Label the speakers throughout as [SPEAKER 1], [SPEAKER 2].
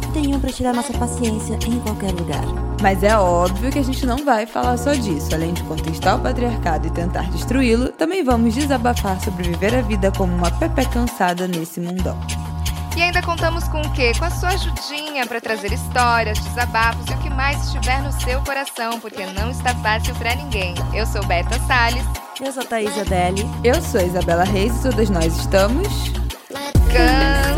[SPEAKER 1] sempre tem um pra tirar nossa paciência em qualquer lugar.
[SPEAKER 2] Mas é óbvio que a gente não vai falar só disso. Além de contestar o patriarcado e tentar destruí-lo, também vamos desabafar sobre viver a vida como uma Pepe Cansada nesse mundão.
[SPEAKER 3] E ainda contamos com o quê? Com a sua ajudinha para trazer histórias, desabafos e o que mais estiver no seu coração, porque não está fácil para ninguém. Eu sou Beta Salles.
[SPEAKER 1] Eu sou Thaís Adeli.
[SPEAKER 2] Eu sou Isabela Reis e todas nós estamos.
[SPEAKER 3] Cansadas.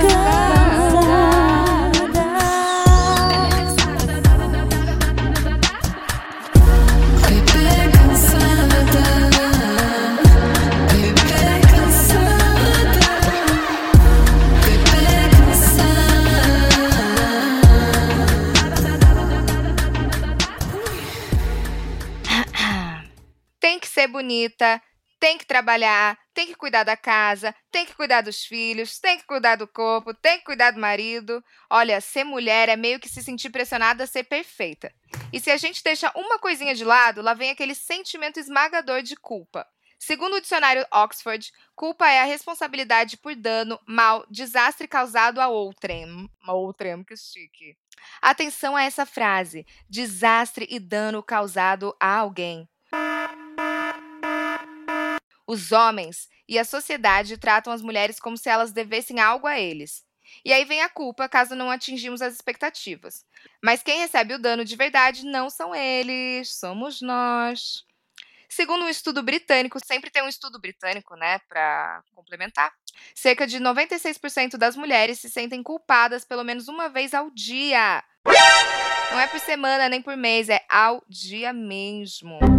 [SPEAKER 3] Ser bonita, tem que trabalhar, tem que cuidar da casa, tem que cuidar dos filhos, tem que cuidar do corpo, tem que cuidar do marido. Olha, ser mulher é meio que se sentir pressionada a ser perfeita. E se a gente deixa uma coisinha de lado, lá vem aquele sentimento esmagador de culpa. Segundo o dicionário Oxford, culpa é a responsabilidade por dano, mal, desastre causado a outrem. Outrem, que chique. Atenção a essa frase: desastre e dano causado a alguém. Os homens e a sociedade tratam as mulheres como se elas devessem algo a eles. E aí vem a culpa caso não atingimos as expectativas. Mas quem recebe o dano de verdade não são eles, somos nós. Segundo um estudo britânico, sempre tem um estudo britânico, né, para complementar. Cerca de 96% das mulheres se sentem culpadas pelo menos uma vez ao dia. Não é por semana nem por mês, é ao dia mesmo.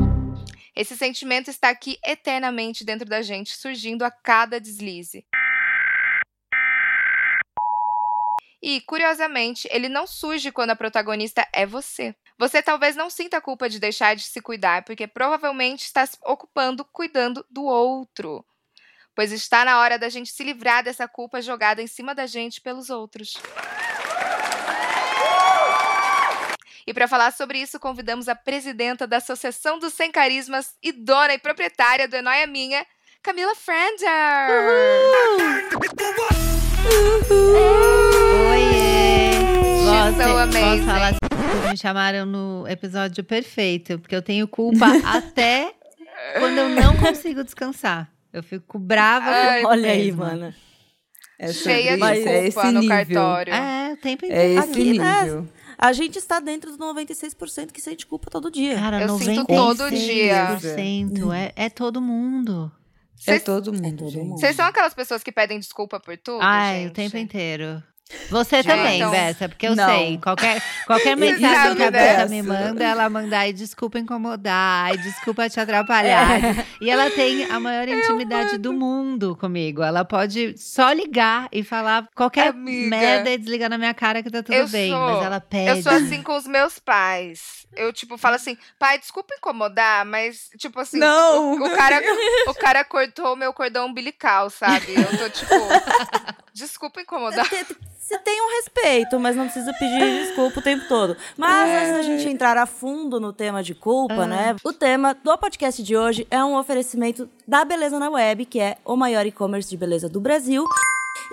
[SPEAKER 3] Esse sentimento está aqui eternamente dentro da gente, surgindo a cada deslize. E, curiosamente, ele não surge quando a protagonista é você. Você talvez não sinta a culpa de deixar de se cuidar, porque provavelmente está se ocupando cuidando do outro. Pois está na hora da gente se livrar dessa culpa jogada em cima da gente pelos outros. E para falar sobre isso, convidamos a presidenta da Associação dos Sem Carismas e dona e proprietária do Enoia Minha, Camila Frender.
[SPEAKER 4] Oiê!
[SPEAKER 3] She's so
[SPEAKER 4] Posso,
[SPEAKER 3] amazing.
[SPEAKER 4] posso falar assim, me chamaram no episódio perfeito, porque eu tenho culpa até quando eu não consigo descansar. Eu fico brava
[SPEAKER 3] Ai,
[SPEAKER 4] comigo
[SPEAKER 1] Olha aí, mana.
[SPEAKER 2] É
[SPEAKER 3] Cheia de
[SPEAKER 2] isso, é esse
[SPEAKER 3] culpa no
[SPEAKER 2] nível.
[SPEAKER 3] cartório.
[SPEAKER 4] É, o tempo
[SPEAKER 2] É
[SPEAKER 4] inteiro.
[SPEAKER 2] esse
[SPEAKER 1] Aqui, né?
[SPEAKER 2] nível.
[SPEAKER 1] A gente está dentro dos 96% que sente culpa todo dia.
[SPEAKER 4] Cara,
[SPEAKER 3] Eu
[SPEAKER 4] 96%.
[SPEAKER 3] sinto todo dia.
[SPEAKER 4] É, é todo mundo.
[SPEAKER 2] É mundo,
[SPEAKER 1] É todo mundo.
[SPEAKER 3] Vocês são aquelas pessoas que pedem desculpa por tudo,
[SPEAKER 4] Ai,
[SPEAKER 3] gente?
[SPEAKER 4] o tempo inteiro. Você
[SPEAKER 3] Gente,
[SPEAKER 4] também,
[SPEAKER 3] então-
[SPEAKER 4] Bessa, porque eu
[SPEAKER 2] Não.
[SPEAKER 4] sei. Qualquer, qualquer mensagem que a Bessa me manda, ela manda, ai, desculpa incomodar, ai, desculpa te atrapalhar. E ela tem a maior intimidade do mundo comigo. Ela pode só ligar e falar qualquer
[SPEAKER 3] Amiga.
[SPEAKER 4] merda e desligar na minha cara que tá tudo
[SPEAKER 3] Eu
[SPEAKER 4] bem.
[SPEAKER 3] sou-
[SPEAKER 4] Mas ela pede.
[SPEAKER 3] Eu sou assim com os meus pais. Eu, tipo, falo assim, pai, desculpa incomodar, mas, tipo assim,
[SPEAKER 2] Não!
[SPEAKER 3] o, o cara, o cara cortou o meu cordão umbilical, sabe? Eu tô, tipo, desculpa incomodar.
[SPEAKER 1] Você tem um respeito, mas não precisa pedir desculpa o tempo todo. Mas
[SPEAKER 3] É.
[SPEAKER 1] antes da gente entrar a fundo no tema de culpa, né? O tema do podcast de hoje é um oferecimento da Beleza na Web, que é o maior e-commerce de beleza do Brasil.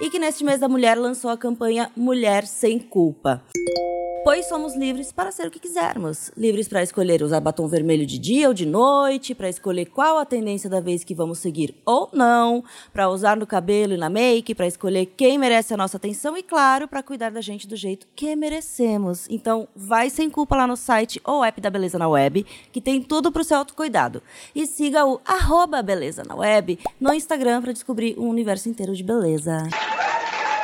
[SPEAKER 1] E que neste mês da mulher lançou a campanha Mulher Sem Culpa. Pois somos livres para ser o que quisermos. Livres para escolher usar batom vermelho de dia ou de noite, para escolher qual a tendência da vez que vamos seguir ou não, para usar no cabelo e na make, para escolher quem merece a nossa atenção e, claro, para cuidar da gente do jeito que merecemos. Então, vai sem culpa lá no site ou app da Beleza na Web, que tem tudo para o seu autocuidado. E siga o arroba Beleza na Web no Instagram para descobrir um universo inteiro de beleza.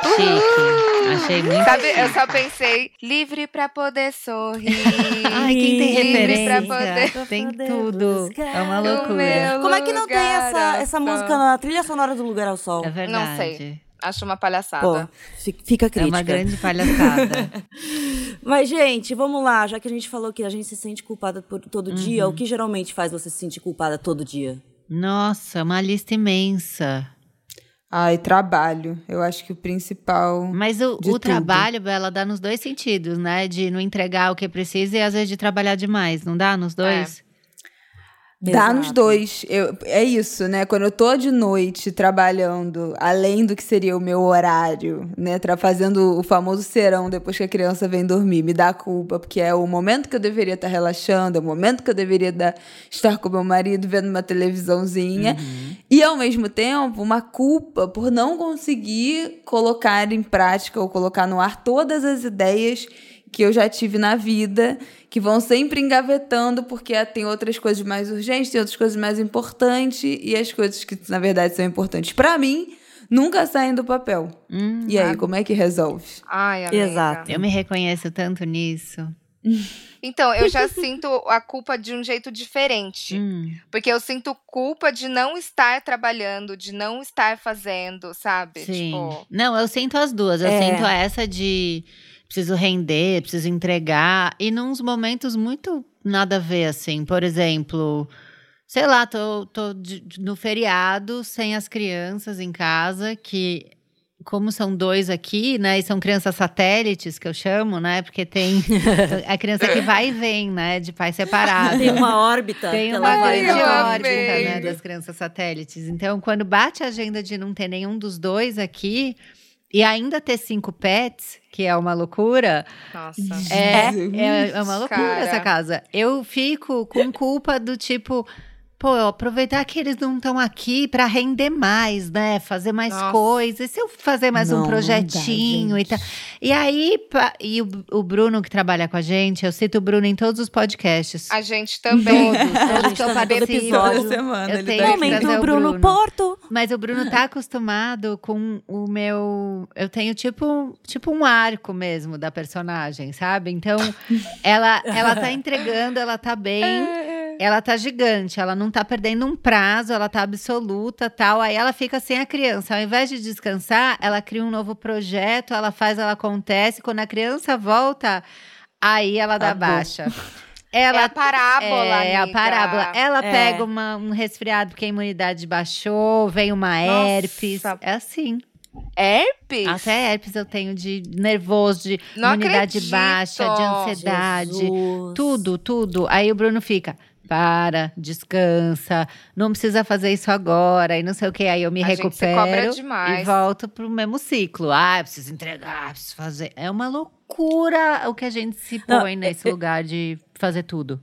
[SPEAKER 4] Chique. Achei muito
[SPEAKER 3] Sabe, eu
[SPEAKER 4] chique.
[SPEAKER 3] só pensei, livre pra poder sorrir.
[SPEAKER 4] Ai, quem tem
[SPEAKER 3] livre pra
[SPEAKER 4] referência
[SPEAKER 3] poder-
[SPEAKER 4] tem
[SPEAKER 1] poder
[SPEAKER 4] tudo. É uma loucura.
[SPEAKER 1] Como é que não tem essa, essa música na trilha sonora do Lugar ao Sol?
[SPEAKER 4] É verdade.
[SPEAKER 3] Não sei. Acho uma
[SPEAKER 1] Pô,
[SPEAKER 3] palhaçada.
[SPEAKER 1] fi- fica
[SPEAKER 4] É
[SPEAKER 1] crítica.
[SPEAKER 4] uma grande palhaçada.
[SPEAKER 1] Mas, gente, vamos lá. Já que a gente falou que a gente se sente culpada por todo dia,
[SPEAKER 4] Uhum.
[SPEAKER 1] o que geralmente faz você se sentir culpada todo dia?
[SPEAKER 4] Nossa, uma lista imensa.
[SPEAKER 2] Ai, trabalho. Eu acho que o principal.
[SPEAKER 4] Mas o,
[SPEAKER 2] De
[SPEAKER 4] o
[SPEAKER 2] tudo.
[SPEAKER 4] trabalho, ela dá nos dois sentidos, né? De não entregar o que precisa e às vezes de trabalhar demais, não dá nos dois?
[SPEAKER 2] Dá nos dois. Eu, é isso, né? Quando eu tô de noite trabalhando, além do que seria o meu horário, né? Tra fazendo o famoso serão depois que a criança vem dormir, me dá culpa, porque é o momento que eu deveria estar relaxando, é o momento que eu deveria dar- estar com meu marido vendo uma televisãozinha. E ao mesmo tempo, uma culpa por não conseguir colocar em prática ou colocar no ar todas as ideias que eu já tive na vida, que vão sempre engavetando, porque ah, tem outras coisas mais urgentes, tem outras coisas mais importantes, e as coisas que, na verdade, são importantes pra mim, nunca saem do papel.
[SPEAKER 4] Hum,
[SPEAKER 2] E aí, como é que resolve?
[SPEAKER 3] Ai, amiga.
[SPEAKER 1] Exato.
[SPEAKER 4] eu me reconheço tanto nisso.
[SPEAKER 3] Então, eu já sinto a culpa de um jeito diferente.
[SPEAKER 4] Hum,
[SPEAKER 3] Porque eu sinto culpa de não estar trabalhando, de não estar fazendo, sabe?
[SPEAKER 4] sim.
[SPEAKER 3] Tipo,
[SPEAKER 4] Não, eu sinto as duas. Eu
[SPEAKER 1] É.
[SPEAKER 4] sinto essa de preciso render, preciso entregar. E nos momentos muito nada a ver, assim. Por exemplo, sei lá, tô, tô de- no feriado sem as crianças em casa, que. Como são dois aqui, né? E são crianças satélites, que eu chamo, né? Porque tem a criança que vai e vem, né? De pai separado.
[SPEAKER 1] Tem uma órbita.
[SPEAKER 4] Tem uma grande órbita, né, das crianças satélites. Então, quando bate a agenda de não ter nenhum dos dois aqui e ainda ter cinco pets, que é uma loucura,
[SPEAKER 3] nossa.
[SPEAKER 4] é, é, é uma loucura
[SPEAKER 3] Cara.
[SPEAKER 4] essa casa. Eu fico com culpa do tipo. Pô, aproveitar que eles não estão aqui pra render mais, né? Fazer mais
[SPEAKER 3] Nossa.
[SPEAKER 4] coisas. E se eu fazer mais
[SPEAKER 2] Não,
[SPEAKER 4] um
[SPEAKER 2] não dá,
[SPEAKER 4] projetinho e tal? E aí, pa- e o, o Bruno que trabalha com a gente, eu cito o Bruno em todos os podcasts.
[SPEAKER 3] A gente também.
[SPEAKER 4] Todos, todos
[SPEAKER 1] gente
[SPEAKER 4] que eu
[SPEAKER 1] todo episódio.
[SPEAKER 2] Toda semana
[SPEAKER 4] Eu
[SPEAKER 2] ele
[SPEAKER 4] tenho
[SPEAKER 2] tá
[SPEAKER 1] Momento
[SPEAKER 4] o
[SPEAKER 1] Bruno,
[SPEAKER 4] Bruno.
[SPEAKER 1] Porto.
[SPEAKER 4] Mas o Bruno tá acostumado com o meu. Eu tenho tipo, tipo um arco mesmo da personagem, sabe? Então, ela, ela tá entregando, ela tá bem. Ela tá gigante, ela não tá perdendo um prazo, ela tá absoluta, tal. Aí ela fica sem a criança. Ao invés de descansar, ela cria um novo projeto, ela faz, ela acontece. Quando a criança volta, aí ela dá baixa.
[SPEAKER 3] É
[SPEAKER 4] Ela
[SPEAKER 3] a parábola,
[SPEAKER 4] é, a
[SPEAKER 3] amiga.
[SPEAKER 4] parábola. Ela
[SPEAKER 1] É.
[SPEAKER 4] pega uma- um resfriado porque a imunidade baixou, vem uma
[SPEAKER 3] Nossa.
[SPEAKER 4] herpes. É assim.
[SPEAKER 3] Herpes?
[SPEAKER 4] Até herpes eu tenho de nervoso, de
[SPEAKER 3] Não
[SPEAKER 4] imunidade
[SPEAKER 3] acredito.
[SPEAKER 4] baixa, de ansiedade.
[SPEAKER 1] Jesus.
[SPEAKER 4] Tudo, tudo. Aí o Bruno fica. Para, descansa, não precisa fazer isso agora, e não sei o que. Aí eu me
[SPEAKER 3] A gente se
[SPEAKER 4] recupero e volto pro mesmo ciclo. Ah, eu preciso entregar, preciso fazer. É uma loucura o que a gente se
[SPEAKER 1] Não,
[SPEAKER 4] põe nesse lugar de fazer tudo.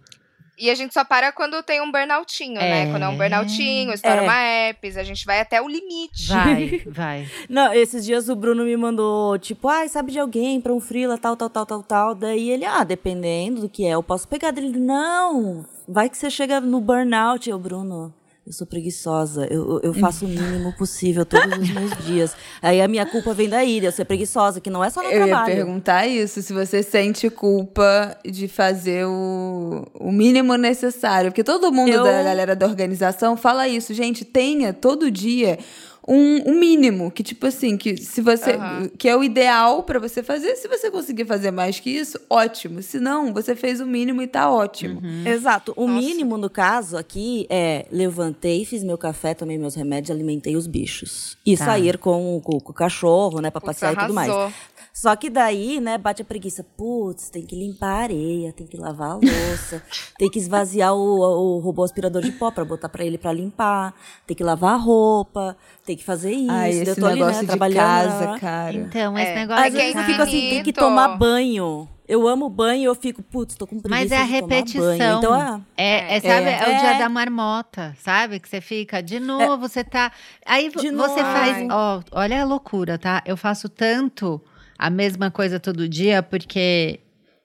[SPEAKER 3] E a gente só para quando tem um burnoutinho, né?
[SPEAKER 4] É.
[SPEAKER 3] Quando é um burnoutinho, estoura
[SPEAKER 1] É.
[SPEAKER 3] uma herpes, a gente vai até o limite.
[SPEAKER 4] Vai, vai.
[SPEAKER 1] Não, esses dias o Bruno me mandou, tipo, ai, sabe de alguém pra um frila, tal, tal, tal, tal, tal. Daí ele, ah, dependendo do que é, eu posso pegar dele. Não, vai que você chega no burnout. Eu, Bruno, eu sou preguiçosa, eu, eu faço o mínimo possível todos os meus dias. Aí a minha culpa vem daí, de eu ser preguiçosa, que não é só no
[SPEAKER 2] Eu ia
[SPEAKER 1] trabalho.
[SPEAKER 2] perguntar isso, se você sente culpa de fazer o, o mínimo necessário. Porque todo mundo
[SPEAKER 1] Eu-
[SPEAKER 2] da galera da organização fala isso. Gente, tenha todo dia um, um mínimo. Que, tipo assim, que se você.
[SPEAKER 3] Aham.
[SPEAKER 2] Que é o ideal pra você fazer. Se você conseguir fazer mais que isso, ótimo. Se não, você fez o mínimo e tá ótimo.
[SPEAKER 1] Exato. O
[SPEAKER 3] Nossa.
[SPEAKER 1] mínimo, no caso, aqui é levantei, fiz meu café, tomei meus remédios, alimentei os bichos. E
[SPEAKER 4] Tá.
[SPEAKER 1] sair com, com, com o cachorro, né, pra
[SPEAKER 3] Putz,
[SPEAKER 1] passear e tudo mais. Só que daí, né, bate a preguiça. Putz, tem que limpar a areia, tem que lavar a louça, tem que esvaziar o, o robô aspirador de pó pra botar pra ele pra limpar, tem que lavar a roupa, tem que fazer isso.
[SPEAKER 2] Ai, esse
[SPEAKER 1] tô ali, né,
[SPEAKER 2] negócio de
[SPEAKER 1] trabalhando,
[SPEAKER 2] casa, cara.
[SPEAKER 4] Então,
[SPEAKER 3] É.
[SPEAKER 4] esse negócio.
[SPEAKER 1] Às
[SPEAKER 3] que
[SPEAKER 1] vezes
[SPEAKER 3] é
[SPEAKER 1] eu fico assim, tem que tomar banho. Eu amo banho e eu fico, putz, tô com preguiça
[SPEAKER 4] Mas é a repetição.
[SPEAKER 1] Então, ah,
[SPEAKER 4] É, é, sabe, é. o dia
[SPEAKER 1] É.
[SPEAKER 4] da marmota, sabe? Que você fica, de novo, você tá. Aí
[SPEAKER 1] De
[SPEAKER 4] você
[SPEAKER 1] novo.
[SPEAKER 4] faz. Ó, olha a loucura, tá? Eu faço tanto a mesma coisa todo dia porque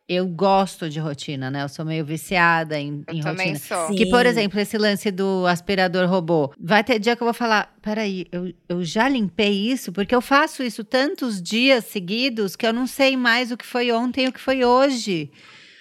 [SPEAKER 4] eu gosto de rotina, né? Eu sou meio viciada em,
[SPEAKER 3] Eu
[SPEAKER 4] em
[SPEAKER 3] também
[SPEAKER 4] rotina.
[SPEAKER 3] sou.
[SPEAKER 1] Sim.
[SPEAKER 4] Que, por exemplo, esse lance do aspirador robô. Vai ter dia que eu vou falar: peraí, eu, eu já limpei isso? Porque eu faço isso tantos dias seguidos que eu não sei mais o que foi ontem e o que foi hoje.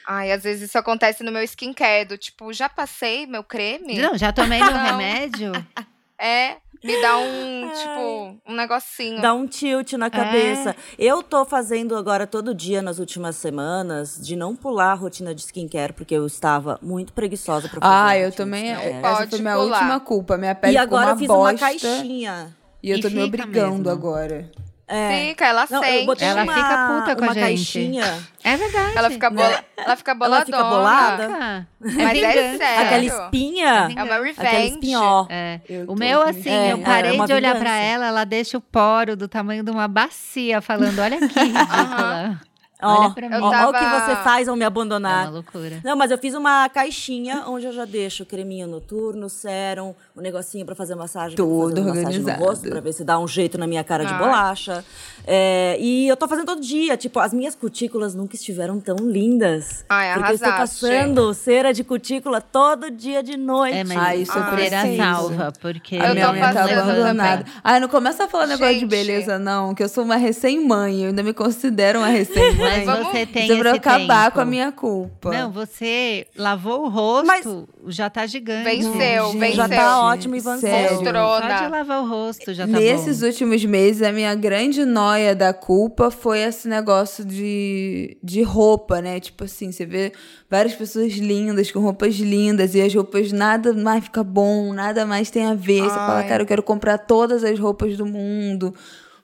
[SPEAKER 3] Ai, às vezes isso acontece no meu skincare, do tipo, já passei meu creme?
[SPEAKER 4] Não, já tomei meu remédio.
[SPEAKER 3] É, me dá um, tipo, um negocinho.
[SPEAKER 1] Dá um tilt na cabeça. Eu tô fazendo agora todo dia nas últimas semanas de não pular a rotina de skincare, porque eu estava muito preguiçosa pra fazer.
[SPEAKER 2] Ah, eu também.
[SPEAKER 1] skincare.
[SPEAKER 2] Essa
[SPEAKER 3] Pode
[SPEAKER 2] foi minha
[SPEAKER 3] pular.
[SPEAKER 2] última culpa. Minha pele
[SPEAKER 1] E
[SPEAKER 2] ficou
[SPEAKER 1] agora
[SPEAKER 2] uma
[SPEAKER 1] eu fiz
[SPEAKER 2] bosta.
[SPEAKER 1] uma caixinha.
[SPEAKER 2] E eu
[SPEAKER 4] E
[SPEAKER 2] tô me obrigando
[SPEAKER 4] mesmo.
[SPEAKER 2] agora.
[SPEAKER 1] É.
[SPEAKER 3] Fica, ela
[SPEAKER 1] Não,
[SPEAKER 3] sente.
[SPEAKER 1] eu botei
[SPEAKER 4] Ela
[SPEAKER 1] uma,
[SPEAKER 4] fica puta com a
[SPEAKER 1] uma
[SPEAKER 4] gente.
[SPEAKER 1] caixinha.
[SPEAKER 4] É verdade.
[SPEAKER 3] Ela fica, bola...
[SPEAKER 1] Né?
[SPEAKER 3] ela fica
[SPEAKER 1] Ela
[SPEAKER 3] boladona.
[SPEAKER 1] fica bolada?
[SPEAKER 4] Ah,
[SPEAKER 3] Mas é sério.
[SPEAKER 1] Aquela espinha.
[SPEAKER 3] É uma
[SPEAKER 1] Aquela
[SPEAKER 3] revenge.
[SPEAKER 1] espinhó.
[SPEAKER 4] É. O meu, assim,
[SPEAKER 1] É,
[SPEAKER 4] eu
[SPEAKER 1] é
[SPEAKER 4] parei de olhar pra ela, ela deixa o poro do tamanho de uma bacia, falando: olha que ridícula. Olha pra mim.
[SPEAKER 3] Eu
[SPEAKER 1] ó, o que você faz ao me
[SPEAKER 4] É
[SPEAKER 1] abandonar.
[SPEAKER 4] uma loucura.
[SPEAKER 1] Não, mas eu fiz uma caixinha onde eu já deixo o creminho noturno, sérum, o negocinho pra fazer massagem.
[SPEAKER 2] Tudo
[SPEAKER 1] fazer massagem no
[SPEAKER 2] organizado.
[SPEAKER 1] rosto, pra ver se dá um jeito na minha cara de
[SPEAKER 3] Ai.
[SPEAKER 1] bolacha. É, e eu tô fazendo todo dia. Tipo, as minhas cutículas nunca estiveram tão lindas.
[SPEAKER 3] Ai,
[SPEAKER 1] porque eu estou
[SPEAKER 3] arrasaste.
[SPEAKER 1] passando cera de cutícula todo dia de noite.
[SPEAKER 4] É, mas
[SPEAKER 2] Ah, isso eu
[SPEAKER 4] a feira
[SPEAKER 2] preciso.
[SPEAKER 4] salva, porque
[SPEAKER 3] Eu
[SPEAKER 2] A minha
[SPEAKER 3] tô
[SPEAKER 2] unha tá abandonada. Ai, não começa a falar negócio de
[SPEAKER 3] Gente.
[SPEAKER 2] beleza, não, que eu sou uma recém-mãe. Eu ainda me considero uma recém-mãe.
[SPEAKER 4] Mas
[SPEAKER 3] Vamos-
[SPEAKER 4] você tem esse
[SPEAKER 2] acabar
[SPEAKER 4] tempo.
[SPEAKER 2] com a minha culpa.
[SPEAKER 4] Não, você lavou o rosto,
[SPEAKER 1] Mas-
[SPEAKER 4] já tá gigante.
[SPEAKER 3] Venceu,
[SPEAKER 2] Gente,
[SPEAKER 3] venceu.
[SPEAKER 1] já tá ótimo e venceu.
[SPEAKER 3] Mostrona.
[SPEAKER 4] Só de lavar o rosto já tá
[SPEAKER 2] Nesses
[SPEAKER 4] bom.
[SPEAKER 2] últimos meses, a minha grande noia da culpa foi esse negócio de, de roupa, né? Tipo assim, você vê várias pessoas lindas, com roupas lindas, e as roupas nada mais fica bom, nada mais tem a ver. Você fala,
[SPEAKER 3] Ai.
[SPEAKER 2] cara, eu quero comprar todas as roupas do mundo.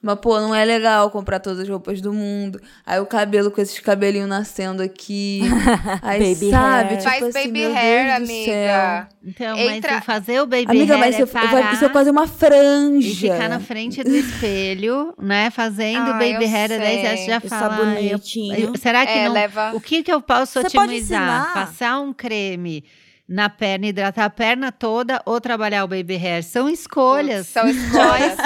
[SPEAKER 2] Mas, pô, não é legal comprar todas as roupas do mundo. Aí o cabelo com esses cabelinhos nascendo aqui. Aí,
[SPEAKER 1] Baby
[SPEAKER 2] sabe?
[SPEAKER 1] hair.
[SPEAKER 2] Tipo
[SPEAKER 3] Faz
[SPEAKER 2] assim,
[SPEAKER 3] baby
[SPEAKER 2] meu
[SPEAKER 3] hair,
[SPEAKER 2] Deus do
[SPEAKER 3] amiga.
[SPEAKER 2] céu.
[SPEAKER 4] Então,
[SPEAKER 3] Entra-
[SPEAKER 4] mas fazer o baby
[SPEAKER 2] Amiga,
[SPEAKER 4] hair
[SPEAKER 2] mas
[SPEAKER 4] é parar
[SPEAKER 2] vai, isso é quase uma
[SPEAKER 4] e
[SPEAKER 2] franja.
[SPEAKER 4] ficar na frente do espelho, né? Fazendo
[SPEAKER 3] Ah,
[SPEAKER 4] baby hair, daí você
[SPEAKER 3] sei.
[SPEAKER 4] já fala.
[SPEAKER 1] bonitinho.
[SPEAKER 4] eu- eu- será que
[SPEAKER 3] É,
[SPEAKER 4] não.
[SPEAKER 3] leva-
[SPEAKER 4] O que, que eu posso
[SPEAKER 1] Você pode
[SPEAKER 4] otimizar? Passar um creme na perna, hidratar a perna toda ou trabalhar o baby hair? São escolhas.
[SPEAKER 3] São escolhas.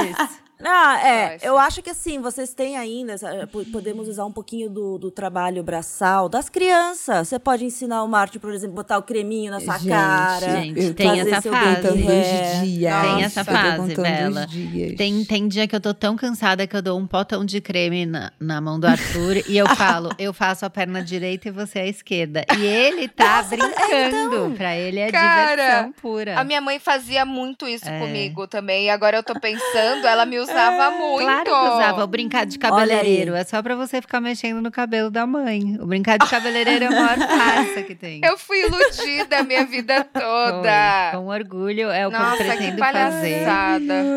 [SPEAKER 1] Ah, é. Eu acho que assim, vocês têm ainda, eh, po- podemos usar um pouquinho do, do trabalho braçal das crianças. Você pode ensinar o Marte, por exemplo, botar o creminho na sua
[SPEAKER 2] Gente,
[SPEAKER 1] cara.
[SPEAKER 4] Gente, tem essa fase.
[SPEAKER 2] dias.
[SPEAKER 4] Tem essa fase, Bela. Tem, tem dia que eu tô tão cansada que eu dou um potão de creme na, na mão do Arthur e eu falo, eu faço a perna direita e você a esquerda. E ele tá brincando. Pra ele é
[SPEAKER 3] Cara,
[SPEAKER 4] diversão pura.
[SPEAKER 3] A minha mãe fazia muito isso
[SPEAKER 4] É.
[SPEAKER 3] comigo também. E agora eu tô pensando, ela me usava muito.
[SPEAKER 4] Claro que usava o brincar de cabeleireiro. É só pra você ficar mexendo no cabelo da mãe. O brincar de cabeleireiro é a maior farsa que tem.
[SPEAKER 3] Eu fui iludida a minha vida toda.
[SPEAKER 4] Foi. Com orgulho é o que eu
[SPEAKER 3] Nossa, que
[SPEAKER 4] pretendo fazer.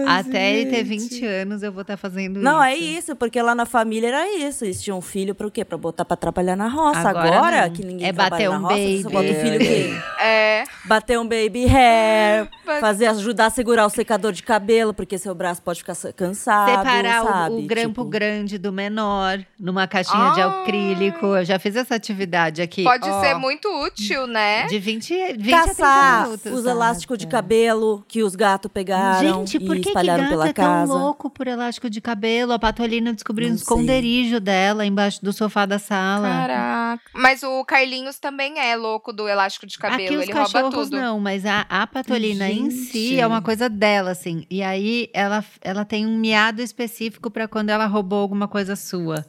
[SPEAKER 4] Até ele ter 20 anos, eu vou estar fazendo isso.
[SPEAKER 1] Não, é isso, porque lá na família era isso. Eles tinham um filho pra o quê? Pra botar pra trabalhar na roça.
[SPEAKER 4] Agora
[SPEAKER 1] Agora,
[SPEAKER 4] não.
[SPEAKER 1] que ninguém
[SPEAKER 4] É
[SPEAKER 1] trabalha
[SPEAKER 4] bater
[SPEAKER 1] na
[SPEAKER 4] um
[SPEAKER 1] roça, você
[SPEAKER 4] baby.
[SPEAKER 1] bota o filho o quê?
[SPEAKER 3] É.
[SPEAKER 1] Bater um baby hair,
[SPEAKER 3] Mas-
[SPEAKER 1] fazer, ajudar a segurar o secador de cabelo, porque seu braço pode ficar sa- cansado,
[SPEAKER 4] Separar o-
[SPEAKER 1] sabe?
[SPEAKER 4] o, grampo
[SPEAKER 1] Tipo,
[SPEAKER 4] grande do menor numa caixinha de
[SPEAKER 3] Ah.
[SPEAKER 4] acrílico. Eu já fiz essa atividade aqui.
[SPEAKER 3] Pode
[SPEAKER 4] ó,
[SPEAKER 3] ser muito útil, né?
[SPEAKER 4] De 20, 20 a 30
[SPEAKER 1] Caçar
[SPEAKER 4] minutos.
[SPEAKER 1] os elásticos de cabelo que os gatos pegaram
[SPEAKER 4] Gente, por
[SPEAKER 1] e
[SPEAKER 4] que, que
[SPEAKER 1] espalharam
[SPEAKER 4] gato
[SPEAKER 1] pela
[SPEAKER 4] é tão
[SPEAKER 1] casa.
[SPEAKER 4] louco por elástico de cabelo? A Patolina descobriu
[SPEAKER 1] Não
[SPEAKER 4] um esconderijo dela embaixo do sofá da sala.
[SPEAKER 3] Caraca. Mas o Carlinhos também é louco do elástico de cabelo.
[SPEAKER 4] Aqui os
[SPEAKER 3] Ele rouba
[SPEAKER 4] cachorros
[SPEAKER 3] tudo.
[SPEAKER 4] não, mas a, a Patolina em si
[SPEAKER 2] Gente.
[SPEAKER 4] é uma coisa dela, assim. E aí ela, ela tem um miado específico pra quando ela roubou alguma coisa sua.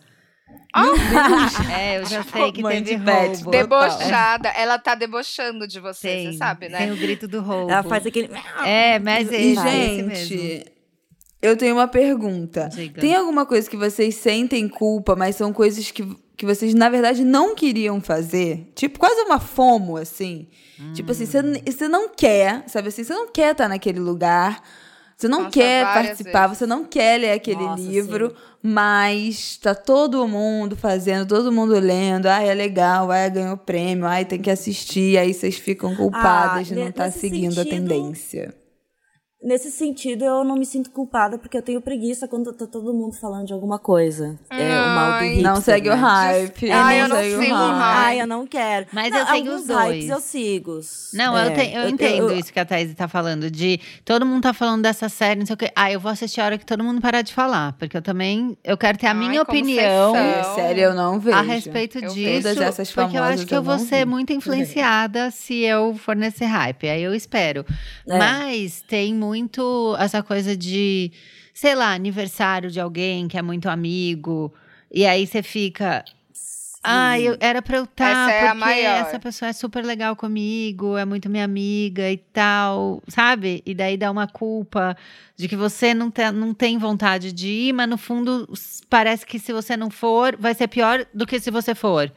[SPEAKER 4] é, eu já sei que
[SPEAKER 2] Mãe
[SPEAKER 4] teve
[SPEAKER 2] de
[SPEAKER 4] roubo.
[SPEAKER 3] Debochada. Ela tá debochando de você,
[SPEAKER 4] Tem,
[SPEAKER 3] você sabe, né?
[SPEAKER 4] tem o grito do roubo.
[SPEAKER 1] Ela faz aquele.
[SPEAKER 4] É, mas
[SPEAKER 2] E,
[SPEAKER 4] esse mesmo.
[SPEAKER 2] gente, eu tenho uma pergunta.
[SPEAKER 4] Diga.
[SPEAKER 2] Tem alguma coisa que vocês sentem culpa, mas são coisas que, que vocês, na verdade, não queriam fazer? Tipo, quase uma fomo, assim. Tipo assim, você, você não quer, sabe assim? Você não quer estar naquele lugar. Você não
[SPEAKER 3] Nossa,
[SPEAKER 2] quer participar,
[SPEAKER 3] vezes.
[SPEAKER 2] você não quer ler aquele
[SPEAKER 1] Nossa,
[SPEAKER 2] livro, mas tá todo mundo fazendo, todo mundo lendo. Ai, é legal, ai, ganhou prêmio, ai, tem que assistir. Aí vocês ficam culpadas de não estar
[SPEAKER 1] nesse
[SPEAKER 2] seguindo a
[SPEAKER 1] sentido,
[SPEAKER 2] tendência.
[SPEAKER 1] Nesse sentido, eu não me sinto culpada, porque eu tenho preguiça quando tá todo mundo faldo de alguma coisa. É o mal do
[SPEAKER 3] Ai.
[SPEAKER 1] hipster,
[SPEAKER 2] Não segue
[SPEAKER 1] né?
[SPEAKER 2] o hype.
[SPEAKER 3] Ai,
[SPEAKER 2] não
[SPEAKER 3] eu não
[SPEAKER 2] segue o
[SPEAKER 3] sigo o
[SPEAKER 2] hype.
[SPEAKER 3] hype.
[SPEAKER 1] Ai, eu não quero.
[SPEAKER 4] Mas
[SPEAKER 1] Não,
[SPEAKER 4] eu tenho
[SPEAKER 1] alguns
[SPEAKER 4] os dois.
[SPEAKER 1] hypes eu sigo.
[SPEAKER 4] Não, eu,
[SPEAKER 1] É,
[SPEAKER 4] te- eu entendo isso que a Thaís tá falando. De todo mundo tá falando dessa série, não sei o quê. Ah, eu vou assistir a hora que todo mundo parar de falar. Porque eu também eu quero ter a
[SPEAKER 3] Ai,
[SPEAKER 4] minha
[SPEAKER 3] como
[SPEAKER 4] opinião
[SPEAKER 3] vocês
[SPEAKER 2] É, sério, eu não vejo.
[SPEAKER 4] a respeito
[SPEAKER 3] Eu
[SPEAKER 4] disso.
[SPEAKER 2] Todas essas
[SPEAKER 4] porque eu acho que eu
[SPEAKER 2] eu
[SPEAKER 4] vou
[SPEAKER 2] não
[SPEAKER 4] ser
[SPEAKER 2] vi.
[SPEAKER 4] muito influenciada se eu for nesse hype. Aí eu espero.
[SPEAKER 1] É.
[SPEAKER 4] Mas tem muito essa coisa de, sei lá, aniversário de alguém que é muito amigo. E aí você fica. Ah, eu, era pra eu estar,
[SPEAKER 3] Essa é a
[SPEAKER 4] porque
[SPEAKER 3] maior.
[SPEAKER 4] essa pessoa é super legal comigo, é muito minha amiga e tal, sabe? E daí dá uma culpa de que você não, tem não tem vontade de ir, mas no fundo parece que se você não for, vai ser pior do que se você for.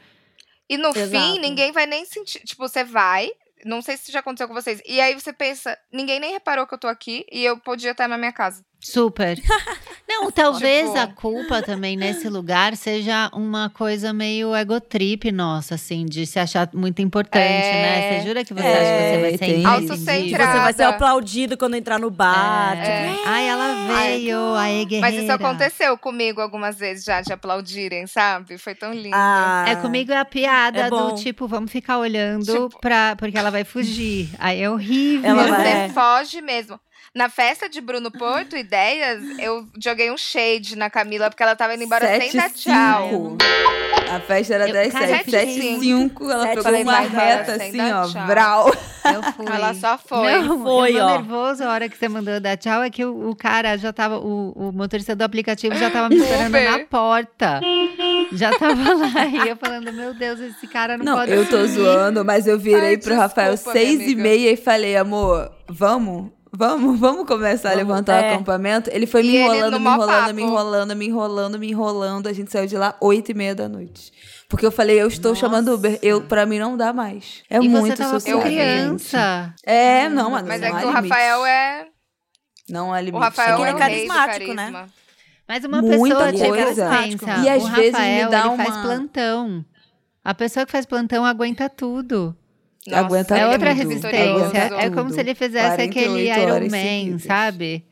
[SPEAKER 3] E no
[SPEAKER 1] Exato.
[SPEAKER 3] fim, ninguém vai nem sentir. Tipo, você vai. Não sei se já aconteceu com vocês. E aí você pensa, ninguém nem reparou que eu tô aqui e eu podia estar na minha casa.
[SPEAKER 4] Super. Não, talvez
[SPEAKER 3] Tipo-
[SPEAKER 4] a culpa também nesse lugar seja uma coisa meio egotrip nossa, assim, de se achar muito importante,
[SPEAKER 3] É.
[SPEAKER 4] né? Você jura que você
[SPEAKER 2] É,
[SPEAKER 4] acha que você vai ser
[SPEAKER 3] Autocentrada.
[SPEAKER 1] você vai ser aplaudido quando entrar no bar. tipo,
[SPEAKER 4] É. Ai, ela veio, aí guerreira.
[SPEAKER 3] Mas isso aconteceu comigo algumas vezes já, de aplaudirem, sabe? Foi tão lindo.
[SPEAKER 1] Ah,
[SPEAKER 4] É comigo é a piada
[SPEAKER 1] É
[SPEAKER 4] do tipo, vamos ficar olhando
[SPEAKER 3] Tipo-
[SPEAKER 4] pra, porque ela vai fugir. Aí é horrível.
[SPEAKER 1] Ela
[SPEAKER 3] Você
[SPEAKER 1] vai- é.
[SPEAKER 3] foge mesmo. Na festa de Bruno Porto, ideias, eu joguei um shade na Camila, porque ela tava indo embora sem dar tchau.
[SPEAKER 2] cinco. A festa era
[SPEAKER 4] Eu-
[SPEAKER 2] 10
[SPEAKER 4] cara,
[SPEAKER 2] 7,
[SPEAKER 3] eu
[SPEAKER 2] 7
[SPEAKER 3] fiquei
[SPEAKER 2] e 5. Ela
[SPEAKER 1] Sete
[SPEAKER 2] pegou uma reta
[SPEAKER 3] Sem
[SPEAKER 2] assim,
[SPEAKER 3] dar
[SPEAKER 2] ó,
[SPEAKER 3] tchau.
[SPEAKER 2] vral.
[SPEAKER 4] Eu fui.
[SPEAKER 3] Ela só foi.
[SPEAKER 4] Não,
[SPEAKER 1] Foi,
[SPEAKER 4] eu
[SPEAKER 1] ó.
[SPEAKER 4] nervoso a hora que você mandou dar tchau, é que o, o cara já tava, o, o motorista do aplicativo já tava me esperando
[SPEAKER 3] Uber.
[SPEAKER 4] na porta. Já tava lá, e eu falando, meu Deus, esse cara não,
[SPEAKER 2] Não,
[SPEAKER 4] pode
[SPEAKER 2] eu tô
[SPEAKER 4] subir.
[SPEAKER 2] zoando, mas eu virei
[SPEAKER 3] Ai,
[SPEAKER 2] pro Rafael
[SPEAKER 3] desculpa,
[SPEAKER 2] 6
[SPEAKER 3] minha
[SPEAKER 2] e meia e falei, amor, vamos? Vamos, vamos começar a
[SPEAKER 1] Vamos,
[SPEAKER 2] levantar
[SPEAKER 1] é.
[SPEAKER 2] o acampamento? Ele foi me
[SPEAKER 3] ele
[SPEAKER 2] enrolando, me enrolando, me enrolando, me enrolando, me enrolando. A gente saiu de lá 8 e meia da noite. Porque eu falei, eu estou chamando Uber. Eu, pra mim não dá mais. É
[SPEAKER 4] E
[SPEAKER 2] muito
[SPEAKER 4] você tava
[SPEAKER 2] social.
[SPEAKER 3] gente.
[SPEAKER 4] criança.
[SPEAKER 2] É, não, mas,
[SPEAKER 3] Mas
[SPEAKER 2] não
[SPEAKER 3] é
[SPEAKER 2] há
[SPEAKER 3] que o
[SPEAKER 2] limite.
[SPEAKER 3] Rafael é.
[SPEAKER 2] Não há limite.
[SPEAKER 3] O Rafael
[SPEAKER 1] Ele
[SPEAKER 3] é
[SPEAKER 1] é carismático,
[SPEAKER 3] rei do
[SPEAKER 1] né?
[SPEAKER 4] Mas uma
[SPEAKER 2] Muita
[SPEAKER 4] pessoa,
[SPEAKER 2] coisa.
[SPEAKER 4] pensa,
[SPEAKER 2] E às
[SPEAKER 4] o
[SPEAKER 2] vezes me
[SPEAKER 4] Rafael,
[SPEAKER 2] dá
[SPEAKER 4] ele faz
[SPEAKER 2] uma-
[SPEAKER 4] plantão. A pessoa que faz plantão aguenta tudo.
[SPEAKER 3] Nossa,
[SPEAKER 2] Aguenta
[SPEAKER 4] é outra
[SPEAKER 2] tudo,
[SPEAKER 4] resistência. É como se ele fizesse
[SPEAKER 2] 48
[SPEAKER 4] aquele Iron Man, sabe?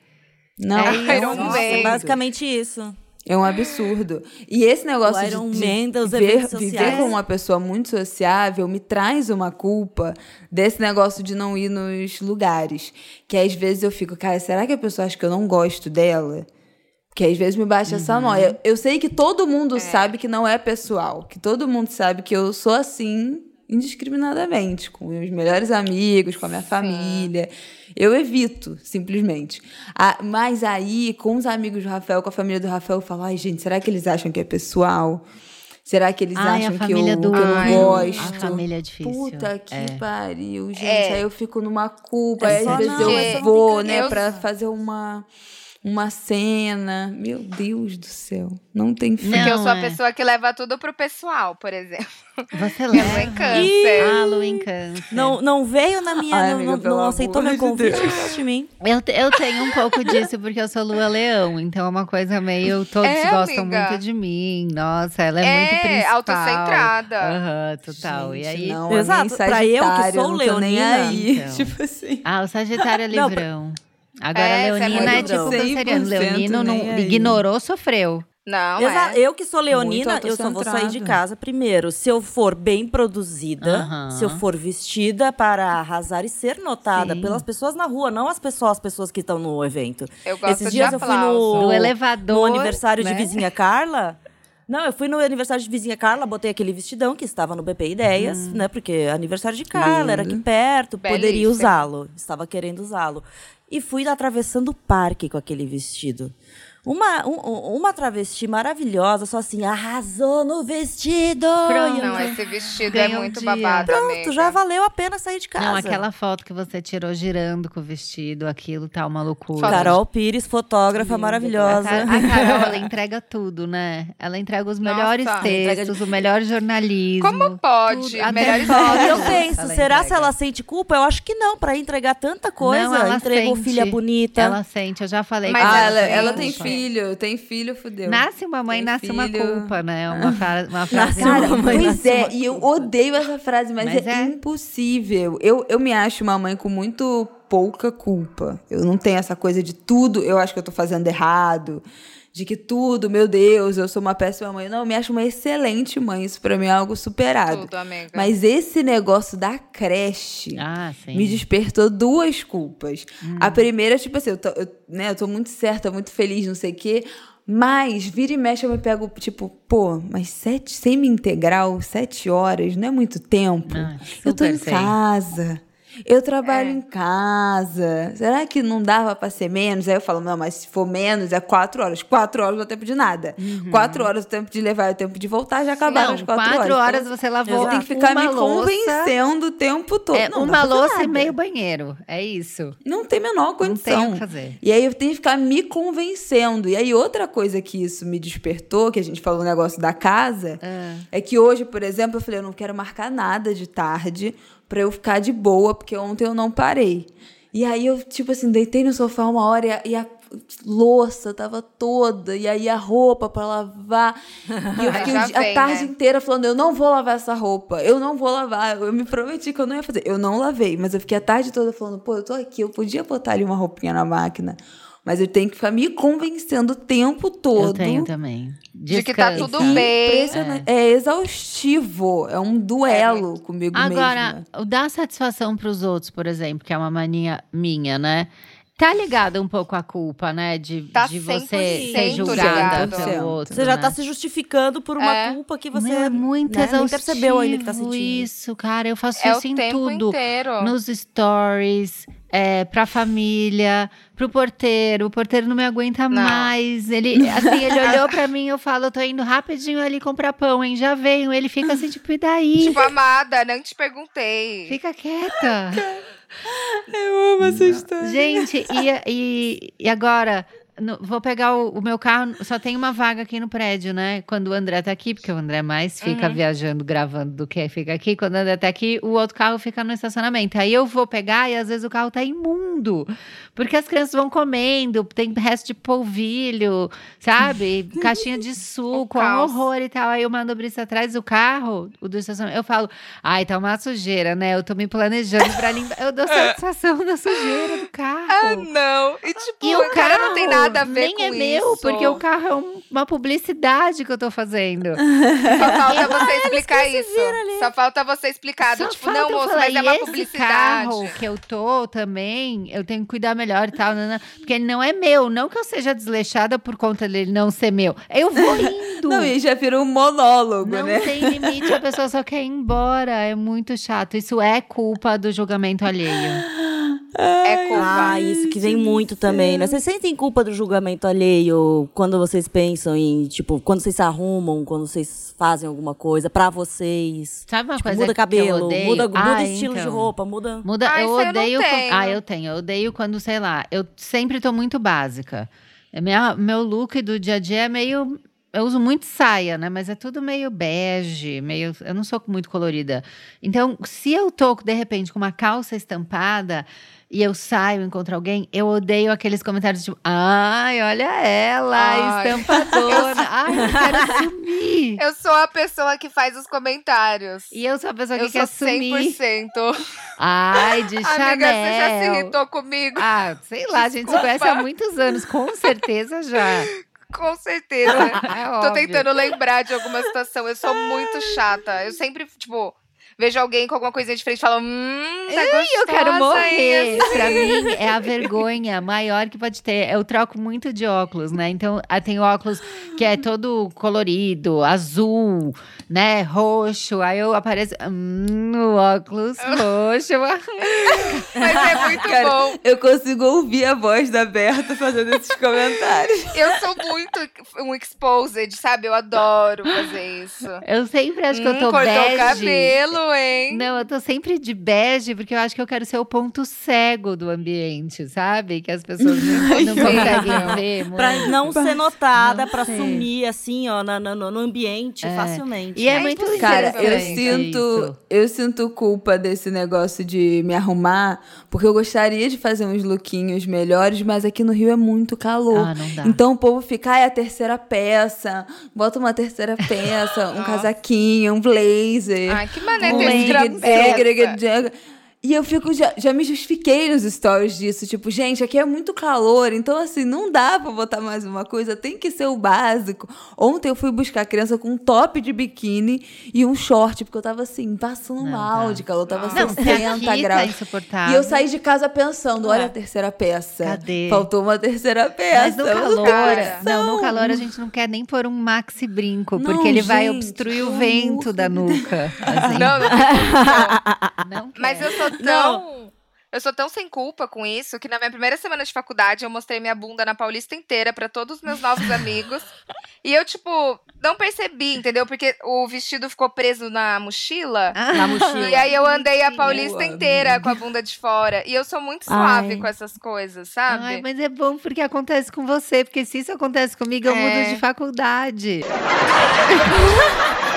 [SPEAKER 2] Não,
[SPEAKER 4] É
[SPEAKER 3] Iron Man.
[SPEAKER 1] É basicamente isso.
[SPEAKER 2] É um absurdo. E esse negócio de, de ver, viver com uma pessoa muito sociável me traz uma culpa desse negócio de não ir nos lugares. Que às vezes eu fico, cara, será que a pessoa acha que eu não gosto dela? Que às vezes me baixa essa noia. Eu sei que todo mundo sabe que não é pessoal. Que todo mundo sabe que eu sou assim indiscriminadamente. Com meus melhores amigos, com a minha família. Eu evito, simplesmente. Ah, mas aí, com os amigos do Rafael, com a família do Rafael, eu falo, ai, gente, será que eles acham que é pessoal? Será que eles
[SPEAKER 4] Ai,
[SPEAKER 2] acham que eu,
[SPEAKER 4] família
[SPEAKER 2] que
[SPEAKER 4] do
[SPEAKER 2] eu não
[SPEAKER 3] Ai,
[SPEAKER 2] gosto?
[SPEAKER 4] A família é difícil.
[SPEAKER 2] Puta que
[SPEAKER 4] é.
[SPEAKER 2] pariu, gente.
[SPEAKER 3] É.
[SPEAKER 2] Aí eu fico numa culpa.
[SPEAKER 1] É
[SPEAKER 2] aí às vezes
[SPEAKER 1] não,
[SPEAKER 3] é
[SPEAKER 2] eu
[SPEAKER 3] só
[SPEAKER 2] vou, né,
[SPEAKER 3] que-
[SPEAKER 2] pra fazer uma, uma cena. Meu Deus do céu. Não tem fim.
[SPEAKER 3] Porque eu sou a
[SPEAKER 4] é.
[SPEAKER 3] pessoa que leva tudo pro pessoal, por exemplo.
[SPEAKER 4] Você
[SPEAKER 3] Minha mãe
[SPEAKER 4] leva.
[SPEAKER 3] câncer.
[SPEAKER 4] Ah, Lu em câncer.
[SPEAKER 1] Não, não veio na minha.
[SPEAKER 2] Ai,
[SPEAKER 1] não,
[SPEAKER 2] amiga,
[SPEAKER 1] não- não aceitou meu
[SPEAKER 2] de
[SPEAKER 1] convite, gosta de mim.
[SPEAKER 4] Eu, eu tenho um pouco disso porque eu sou lua leão, então é uma coisa meio. Todos
[SPEAKER 3] É,
[SPEAKER 4] gostam
[SPEAKER 3] amiga.
[SPEAKER 4] muito de mim. Nossa, ela é, muito
[SPEAKER 3] É,
[SPEAKER 4] principal.
[SPEAKER 3] autocentrada.
[SPEAKER 4] Aham, total. e
[SPEAKER 2] Gente,
[SPEAKER 4] aí.
[SPEAKER 2] não,
[SPEAKER 1] Exato, pra eu que sou
[SPEAKER 2] não tô nem
[SPEAKER 1] leonina,
[SPEAKER 2] aí.
[SPEAKER 4] então.
[SPEAKER 2] Tipo assim.
[SPEAKER 4] Ah, o Sagitário é
[SPEAKER 1] Não,
[SPEAKER 4] livrão. Agora,
[SPEAKER 3] É, é
[SPEAKER 4] Leonina é,
[SPEAKER 1] muito
[SPEAKER 4] tipo canceriano.
[SPEAKER 2] 100%
[SPEAKER 4] Leonino não
[SPEAKER 2] aí.
[SPEAKER 4] ignorou, sofreu.
[SPEAKER 3] Não,
[SPEAKER 1] Exa-
[SPEAKER 3] é.
[SPEAKER 1] Eu que sou leonina, eu só vou sair de casa primeiro. Se eu for bem produzida,
[SPEAKER 4] Aham.
[SPEAKER 1] se eu for vestida para arrasar e ser notada
[SPEAKER 4] Sim.
[SPEAKER 1] pelas pessoas na rua, não as pessoas, as pessoas que estão no evento.
[SPEAKER 3] Eu gosto
[SPEAKER 1] Esses
[SPEAKER 3] de
[SPEAKER 1] dias eu fui no,
[SPEAKER 4] Do elevador,
[SPEAKER 1] no aniversário
[SPEAKER 4] né?
[SPEAKER 1] de vizinha Carla. Não, eu fui no aniversário de vizinha Carla, botei aquele vestidão que estava no BP Ideias,
[SPEAKER 4] Hum.
[SPEAKER 1] né? Porque é aniversário de Carla, era aqui perto, poderia
[SPEAKER 3] Belíssimo.
[SPEAKER 1] usá-lo. Estava querendo usá-lo. E fui atravessando o parque com aquele vestido. Uma, um- uma travesti maravilhosa, só assim, arrasou no vestido!
[SPEAKER 4] Pronto.
[SPEAKER 3] Não, esse vestido
[SPEAKER 4] Ganhou
[SPEAKER 3] é muito
[SPEAKER 4] dia.
[SPEAKER 3] babado,
[SPEAKER 1] Pronto,
[SPEAKER 3] amiga.
[SPEAKER 1] já valeu a pena sair de casa.
[SPEAKER 4] Não, aquela foto que você tirou girando com o vestido, aquilo tá uma loucura.
[SPEAKER 3] Foto
[SPEAKER 1] Carol Pires, fotógrafa
[SPEAKER 4] A,
[SPEAKER 1] maravilhosa.
[SPEAKER 4] Car- a Carol, ela entrega tudo, né? Ela entrega os
[SPEAKER 3] Nossa.
[SPEAKER 4] melhores
[SPEAKER 1] Entrega
[SPEAKER 4] textos, o melhor jornalismo.
[SPEAKER 3] Como pode?
[SPEAKER 4] Tudo. Até
[SPEAKER 3] Melhores
[SPEAKER 4] foto.
[SPEAKER 1] Eu penso,
[SPEAKER 4] Ela
[SPEAKER 1] será se
[SPEAKER 4] entrega.
[SPEAKER 1] ela sente culpa? Eu acho que não, pra entregar tanta coisa.
[SPEAKER 4] Não, ela
[SPEAKER 1] Entregou
[SPEAKER 4] sente.
[SPEAKER 1] filha bonita.
[SPEAKER 4] Ela sente, eu já falei
[SPEAKER 3] Mas
[SPEAKER 2] ah,
[SPEAKER 3] ela
[SPEAKER 2] ela,
[SPEAKER 3] tem
[SPEAKER 2] ela tem
[SPEAKER 3] culpa.
[SPEAKER 2] Filho, tem filho, fudeu.
[SPEAKER 4] Nasce uma mãe,
[SPEAKER 2] Tem
[SPEAKER 4] nasce uma
[SPEAKER 2] filho.
[SPEAKER 4] culpa, né? Uma, fra uma frase.
[SPEAKER 1] Nasce uma mãe,
[SPEAKER 2] pois é,
[SPEAKER 1] uma
[SPEAKER 2] e eu odeio essa frase, mas,
[SPEAKER 4] Mas
[SPEAKER 2] é,
[SPEAKER 4] é.
[SPEAKER 2] impossível. Eu, eu me acho uma mãe com muito pouca culpa. Eu não tenho essa coisa de tudo, eu acho que eu tô fazendo errado, de que tudo, meu Deus, eu sou uma péssima mãe. Não, eu me acho uma excelente mãe, isso pra mim é algo superado.
[SPEAKER 3] Tudo, amiga.
[SPEAKER 2] Mas esse negócio da creche
[SPEAKER 4] Ah, sim.
[SPEAKER 2] me despertou duas culpas. A primeira, tipo assim, eu tô, eu, né, eu tô muito certa, muito feliz, não sei o quê. Mas, vira e mexe, eu me pego, tipo, pô, mas sete, semi-integral, sete horas, não é muito tempo.
[SPEAKER 4] Ah,
[SPEAKER 2] eu tô em
[SPEAKER 4] sei.
[SPEAKER 2] casa. Eu trabalho
[SPEAKER 3] É.
[SPEAKER 2] em casa. Será que não dava pra ser menos? Aí eu falo, não, mas se for menos, é quatro horas. Quatro horas não é tempo de nada. Quatro horas o tempo de levar e o tempo de voltar, já acabaram
[SPEAKER 4] Não,
[SPEAKER 2] as quatro,
[SPEAKER 4] quatro
[SPEAKER 2] horas.
[SPEAKER 4] horas
[SPEAKER 2] Então,
[SPEAKER 4] você lavou
[SPEAKER 2] eu tenho que ficar me
[SPEAKER 4] louça.
[SPEAKER 2] convencendo o tempo todo.
[SPEAKER 4] É,
[SPEAKER 2] Não,
[SPEAKER 4] uma louça e meio banheiro. É isso.
[SPEAKER 2] Não tem menor
[SPEAKER 4] Não tem
[SPEAKER 2] condição.
[SPEAKER 4] o que fazer.
[SPEAKER 2] E aí eu tenho que ficar me convencendo. E aí outra coisa que isso me despertou, que a gente falou o negócio da casa, é que hoje, por exemplo, eu falei, eu não quero marcar nada de tarde pra eu ficar de boa, porque ontem eu não parei. E aí eu, tipo assim, deitei no sofá uma hora e a, e a louça tava toda, e aí a roupa pra lavar. E eu fiquei dia- a
[SPEAKER 3] vem,
[SPEAKER 2] tarde
[SPEAKER 3] né?
[SPEAKER 2] inteira falando, eu não vou lavar essa roupa, eu não vou lavar. Eu me prometi que eu não ia fazer. Eu não lavei, mas eu fiquei a tarde toda falando, pô, eu tô aqui, eu podia botar ali uma roupinha na máquina. Mas eu tenho que ficar me convencendo o tempo todo.
[SPEAKER 4] Eu tenho também.
[SPEAKER 3] De que tá tudo bem.
[SPEAKER 2] Impressionante. É. exaustivo. É um duelo comigo
[SPEAKER 4] Agora,
[SPEAKER 2] mesma.
[SPEAKER 4] o dar satisfação pros outros, por exemplo, que é uma mania minha, né? Tá ligada um pouco à culpa, né? De,
[SPEAKER 3] Tá
[SPEAKER 4] de você
[SPEAKER 3] 100%
[SPEAKER 4] ser julgada pelo outro.
[SPEAKER 1] Você já
[SPEAKER 4] né?
[SPEAKER 1] tá se justificando por uma
[SPEAKER 3] É.
[SPEAKER 1] culpa que você
[SPEAKER 4] Meu, é muito
[SPEAKER 1] né, nem percebeu ainda que tá sentindo.
[SPEAKER 4] isso, cara. Eu faço
[SPEAKER 3] É
[SPEAKER 4] isso
[SPEAKER 3] o
[SPEAKER 4] em
[SPEAKER 3] tempo
[SPEAKER 4] tudo.
[SPEAKER 3] inteiro.
[SPEAKER 4] Nos stories, é, pra família, pro porteiro. O porteiro não me aguenta
[SPEAKER 3] Não.
[SPEAKER 4] mais. Ele, assim, ele olhou pra mim eu falo, eu tô indo rapidinho ali comprar pão, hein? Já venho. Ele fica assim, tipo, e daí?
[SPEAKER 3] Tipo, amada, não te perguntei.
[SPEAKER 4] Fica quieta.
[SPEAKER 2] Eu amo essa história.
[SPEAKER 4] Gente, e, e, e agora? No- vou pegar o, o meu carro, só tem uma vaga aqui no prédio, né? Quando o André tá aqui, porque o André mais fica
[SPEAKER 3] Uhum.
[SPEAKER 4] viajando, gravando do que fica aqui. Quando o André tá aqui, o outro carro fica no estacionamento. Aí eu vou pegar e às vezes o carro tá imundo. Porque as crianças vão comendo, tem resto de polvilho, sabe? Caixinha de suco, é um horror e tal. Aí eu mando atrás atrás do carro, o do estacionamento. Eu falo, ai, tá uma sujeira, né? Eu tô me planejando pra limpar. Eu dou satisfação da sujeira do carro.
[SPEAKER 3] Ah, não. E tipo,
[SPEAKER 4] E o
[SPEAKER 3] cara
[SPEAKER 4] carro
[SPEAKER 3] não tem nada a ver
[SPEAKER 4] nem
[SPEAKER 3] com
[SPEAKER 4] é meu,
[SPEAKER 3] isso.
[SPEAKER 4] porque o carro é um- uma publicidade que eu tô fazendo.
[SPEAKER 3] Só falta você explicar isso. Só falta você explicar. do
[SPEAKER 4] Só
[SPEAKER 3] tipo,
[SPEAKER 4] falta
[SPEAKER 3] não,
[SPEAKER 4] eu
[SPEAKER 3] moço,
[SPEAKER 4] falar,
[SPEAKER 3] mas é
[SPEAKER 4] "E
[SPEAKER 3] uma
[SPEAKER 4] esse
[SPEAKER 3] publicidade.
[SPEAKER 4] carro que eu tô também, eu tenho que cuidar melhor e tal, né, né, porque ele não é meu. Não que eu seja desleixada por conta dele não ser meu. Eu vou indo.
[SPEAKER 2] Não, e já virou um monólogo,
[SPEAKER 4] Não
[SPEAKER 2] né?
[SPEAKER 4] tem limite, a pessoa só quer ir embora. É muito chato. Isso é culpa do julgamento alheio.
[SPEAKER 3] É culpa.
[SPEAKER 1] Ah, isso que vem muito também, né? Vocês sentem culpa do julgamento alheio quando vocês pensam em, tipo, quando vocês se arrumam, quando vocês fazem alguma coisa pra vocês?
[SPEAKER 4] Sabe uma
[SPEAKER 1] Tipo,
[SPEAKER 4] coisa
[SPEAKER 1] muda
[SPEAKER 4] que eu
[SPEAKER 1] cabelo,
[SPEAKER 4] odeio?
[SPEAKER 1] muda, muda
[SPEAKER 4] Ah,
[SPEAKER 1] estilo de
[SPEAKER 4] então.
[SPEAKER 1] roupa, muda.
[SPEAKER 4] Muda,
[SPEAKER 3] Ah,
[SPEAKER 4] eu
[SPEAKER 3] isso eu não
[SPEAKER 4] odeio. quan-
[SPEAKER 3] tenho.
[SPEAKER 4] Ah, eu tenho. Eu odeio quando, sei lá, eu sempre tô muito básica. É Minha, meu look do dia a dia é meio. Eu uso muito saia, né? Mas é tudo meio bege, meio. Eu não sou muito colorida. Então, se eu tô, de repente, com uma calça estampada e eu saio, encontro alguém, eu odeio aqueles comentários tipo, ai, olha ela,
[SPEAKER 3] Ai.
[SPEAKER 4] estampadona. ai, eu quero sumir.
[SPEAKER 3] Eu sou a pessoa que faz os comentários.
[SPEAKER 4] E eu sou a pessoa que
[SPEAKER 3] Eu
[SPEAKER 4] quer
[SPEAKER 3] sou
[SPEAKER 4] sumir.
[SPEAKER 3] 100%.
[SPEAKER 4] Ai, de Chanel.
[SPEAKER 3] Amiga, você já se irritou comigo?
[SPEAKER 4] Ah, sei lá, a gente se
[SPEAKER 3] Desculpa.
[SPEAKER 4] conhece há muitos anos, com certeza já.
[SPEAKER 3] Com certeza.
[SPEAKER 4] É
[SPEAKER 3] Tô
[SPEAKER 4] óbvio.
[SPEAKER 3] tentando lembrar de alguma situação. Eu sou muito chata. Eu sempre, tipo, vejo alguém com alguma coisinha diferente e falo, hum, tá gostosa,
[SPEAKER 4] Eu quero morrer.
[SPEAKER 3] hein?
[SPEAKER 4] Pra mim, é a vergonha maior que pode ter. Eu troco muito de óculos, né? Então, ah, tem óculos que é todo colorido, azul, né? Roxo. Aí eu apareço, hum, o óculos roxo.
[SPEAKER 3] Mas é muito
[SPEAKER 2] Cara,
[SPEAKER 3] bom.
[SPEAKER 2] Eu consigo ouvir a voz da Berta fazendo esses comentários.
[SPEAKER 3] Eu sou muito um exposed, sabe? Eu adoro fazer isso.
[SPEAKER 4] Eu sempre acho que eu
[SPEAKER 3] Hum,
[SPEAKER 4] tô
[SPEAKER 3] cortou
[SPEAKER 4] bege.
[SPEAKER 3] o cabelo, hein?
[SPEAKER 4] Não, eu tô sempre de bege, porque eu acho que eu quero ser o ponto cego do ambiente, sabe? Que as pessoas não, não conseguem ver.
[SPEAKER 1] Pra
[SPEAKER 4] muito.
[SPEAKER 1] não ser notada,
[SPEAKER 4] Não
[SPEAKER 1] pra
[SPEAKER 4] sei.
[SPEAKER 1] sumir, assim, ó, na- no, no ambiente,
[SPEAKER 4] É.
[SPEAKER 1] facilmente.
[SPEAKER 4] E é,
[SPEAKER 3] É
[SPEAKER 4] muito.
[SPEAKER 2] Cara, eu sinto,
[SPEAKER 4] isso.
[SPEAKER 2] eu sinto culpa desse negócio de me arrumar, porque eu gostaria de fazer uns lookinhos melhores, mas aqui no Rio é muito calor.
[SPEAKER 4] Ah, não dá.
[SPEAKER 2] Então o povo fica, ai, a terceira peça, bota uma terceira peça, um casaquinho, um blazer.
[SPEAKER 3] Ai, que maneira
[SPEAKER 2] um
[SPEAKER 3] terceira
[SPEAKER 2] E eu fico, já, já me justifiquei nos stories disso. Tipo, gente, aqui é muito calor, então assim, não dá pra botar mais uma coisa, tem que ser o básico. Ontem eu fui buscar a criança com um top de biquíni e um short, porque eu tava assim, passando
[SPEAKER 4] Não
[SPEAKER 2] mal
[SPEAKER 4] dá.
[SPEAKER 2] de calor, tava
[SPEAKER 4] Não, se
[SPEAKER 2] 60
[SPEAKER 4] aqui tá
[SPEAKER 2] graus.
[SPEAKER 4] insuportável.
[SPEAKER 2] E eu saí de casa pensando, olha a terceira peça.
[SPEAKER 4] Cadê?
[SPEAKER 2] Faltou uma terceira peça.
[SPEAKER 4] Mas no calor, não, no calor a gente não quer nem pôr um maxi brinco,
[SPEAKER 2] Não,
[SPEAKER 4] porque ele vai
[SPEAKER 2] gente,
[SPEAKER 4] obstruir o vento
[SPEAKER 2] amor
[SPEAKER 4] da nuca. assim.
[SPEAKER 3] Não, não.
[SPEAKER 4] Não quer.
[SPEAKER 3] Mas eu sou tão. Eu sou tão sem culpa com isso que na minha primeira semana de faculdade eu mostrei minha bunda na Paulista inteira pra todos os meus novos amigos. E eu, tipo, não percebi, entendeu? Porque o vestido ficou preso na mochila.
[SPEAKER 1] Na mochila.
[SPEAKER 3] E aí eu andei a Paulista inteira com a bunda de fora. E eu sou muito suave
[SPEAKER 1] Ai.
[SPEAKER 3] com essas coisas, sabe?
[SPEAKER 4] Ai, mas é bom porque acontece com você. Porque se isso acontece comigo, eu
[SPEAKER 3] É.
[SPEAKER 4] mudo de faculdade.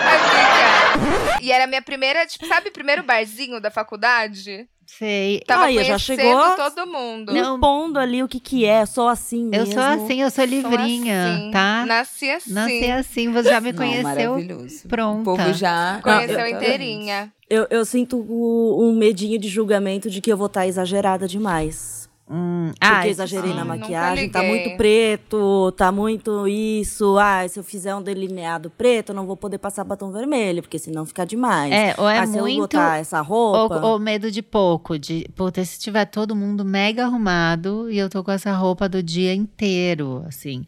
[SPEAKER 3] Amiga. E era a minha primeira, tipo, sabe, primeiro barzinho da faculdade?
[SPEAKER 4] Sei.
[SPEAKER 3] Tava
[SPEAKER 1] Ai, já chegou?
[SPEAKER 3] todo mundo.
[SPEAKER 4] Não.
[SPEAKER 1] Impondo ali o que que é, sou assim
[SPEAKER 4] Eu
[SPEAKER 1] mesmo.
[SPEAKER 4] sou assim, eu sou
[SPEAKER 3] Sou
[SPEAKER 4] livrinha,
[SPEAKER 3] assim.
[SPEAKER 4] tá?
[SPEAKER 3] Nasci assim.
[SPEAKER 4] Nasci assim, você já me
[SPEAKER 2] Não,
[SPEAKER 4] conheceu.
[SPEAKER 2] maravilhoso.
[SPEAKER 4] pronta.
[SPEAKER 2] O povo já.
[SPEAKER 3] Conheceu
[SPEAKER 2] Exatamente.
[SPEAKER 3] inteirinha.
[SPEAKER 1] Eu, eu sinto o- um medinho de julgamento de que eu vou estar exagerada demais.
[SPEAKER 4] Hum,
[SPEAKER 1] Porque
[SPEAKER 4] ah,
[SPEAKER 1] eu exagerei
[SPEAKER 3] sim,
[SPEAKER 1] na
[SPEAKER 3] nunca
[SPEAKER 1] maquiagem, tá muito preto, tá muito isso. Ah, se eu fizer um delineado preto, eu não vou poder passar batom vermelho, porque senão fica demais.
[SPEAKER 4] É, ou é
[SPEAKER 1] ah, se eu
[SPEAKER 4] muito-
[SPEAKER 1] botar essa roupa.
[SPEAKER 4] Ou, ou medo de pouco, de puta, se tiver todo mundo mega arrumado e eu tô com essa roupa do dia inteiro, assim.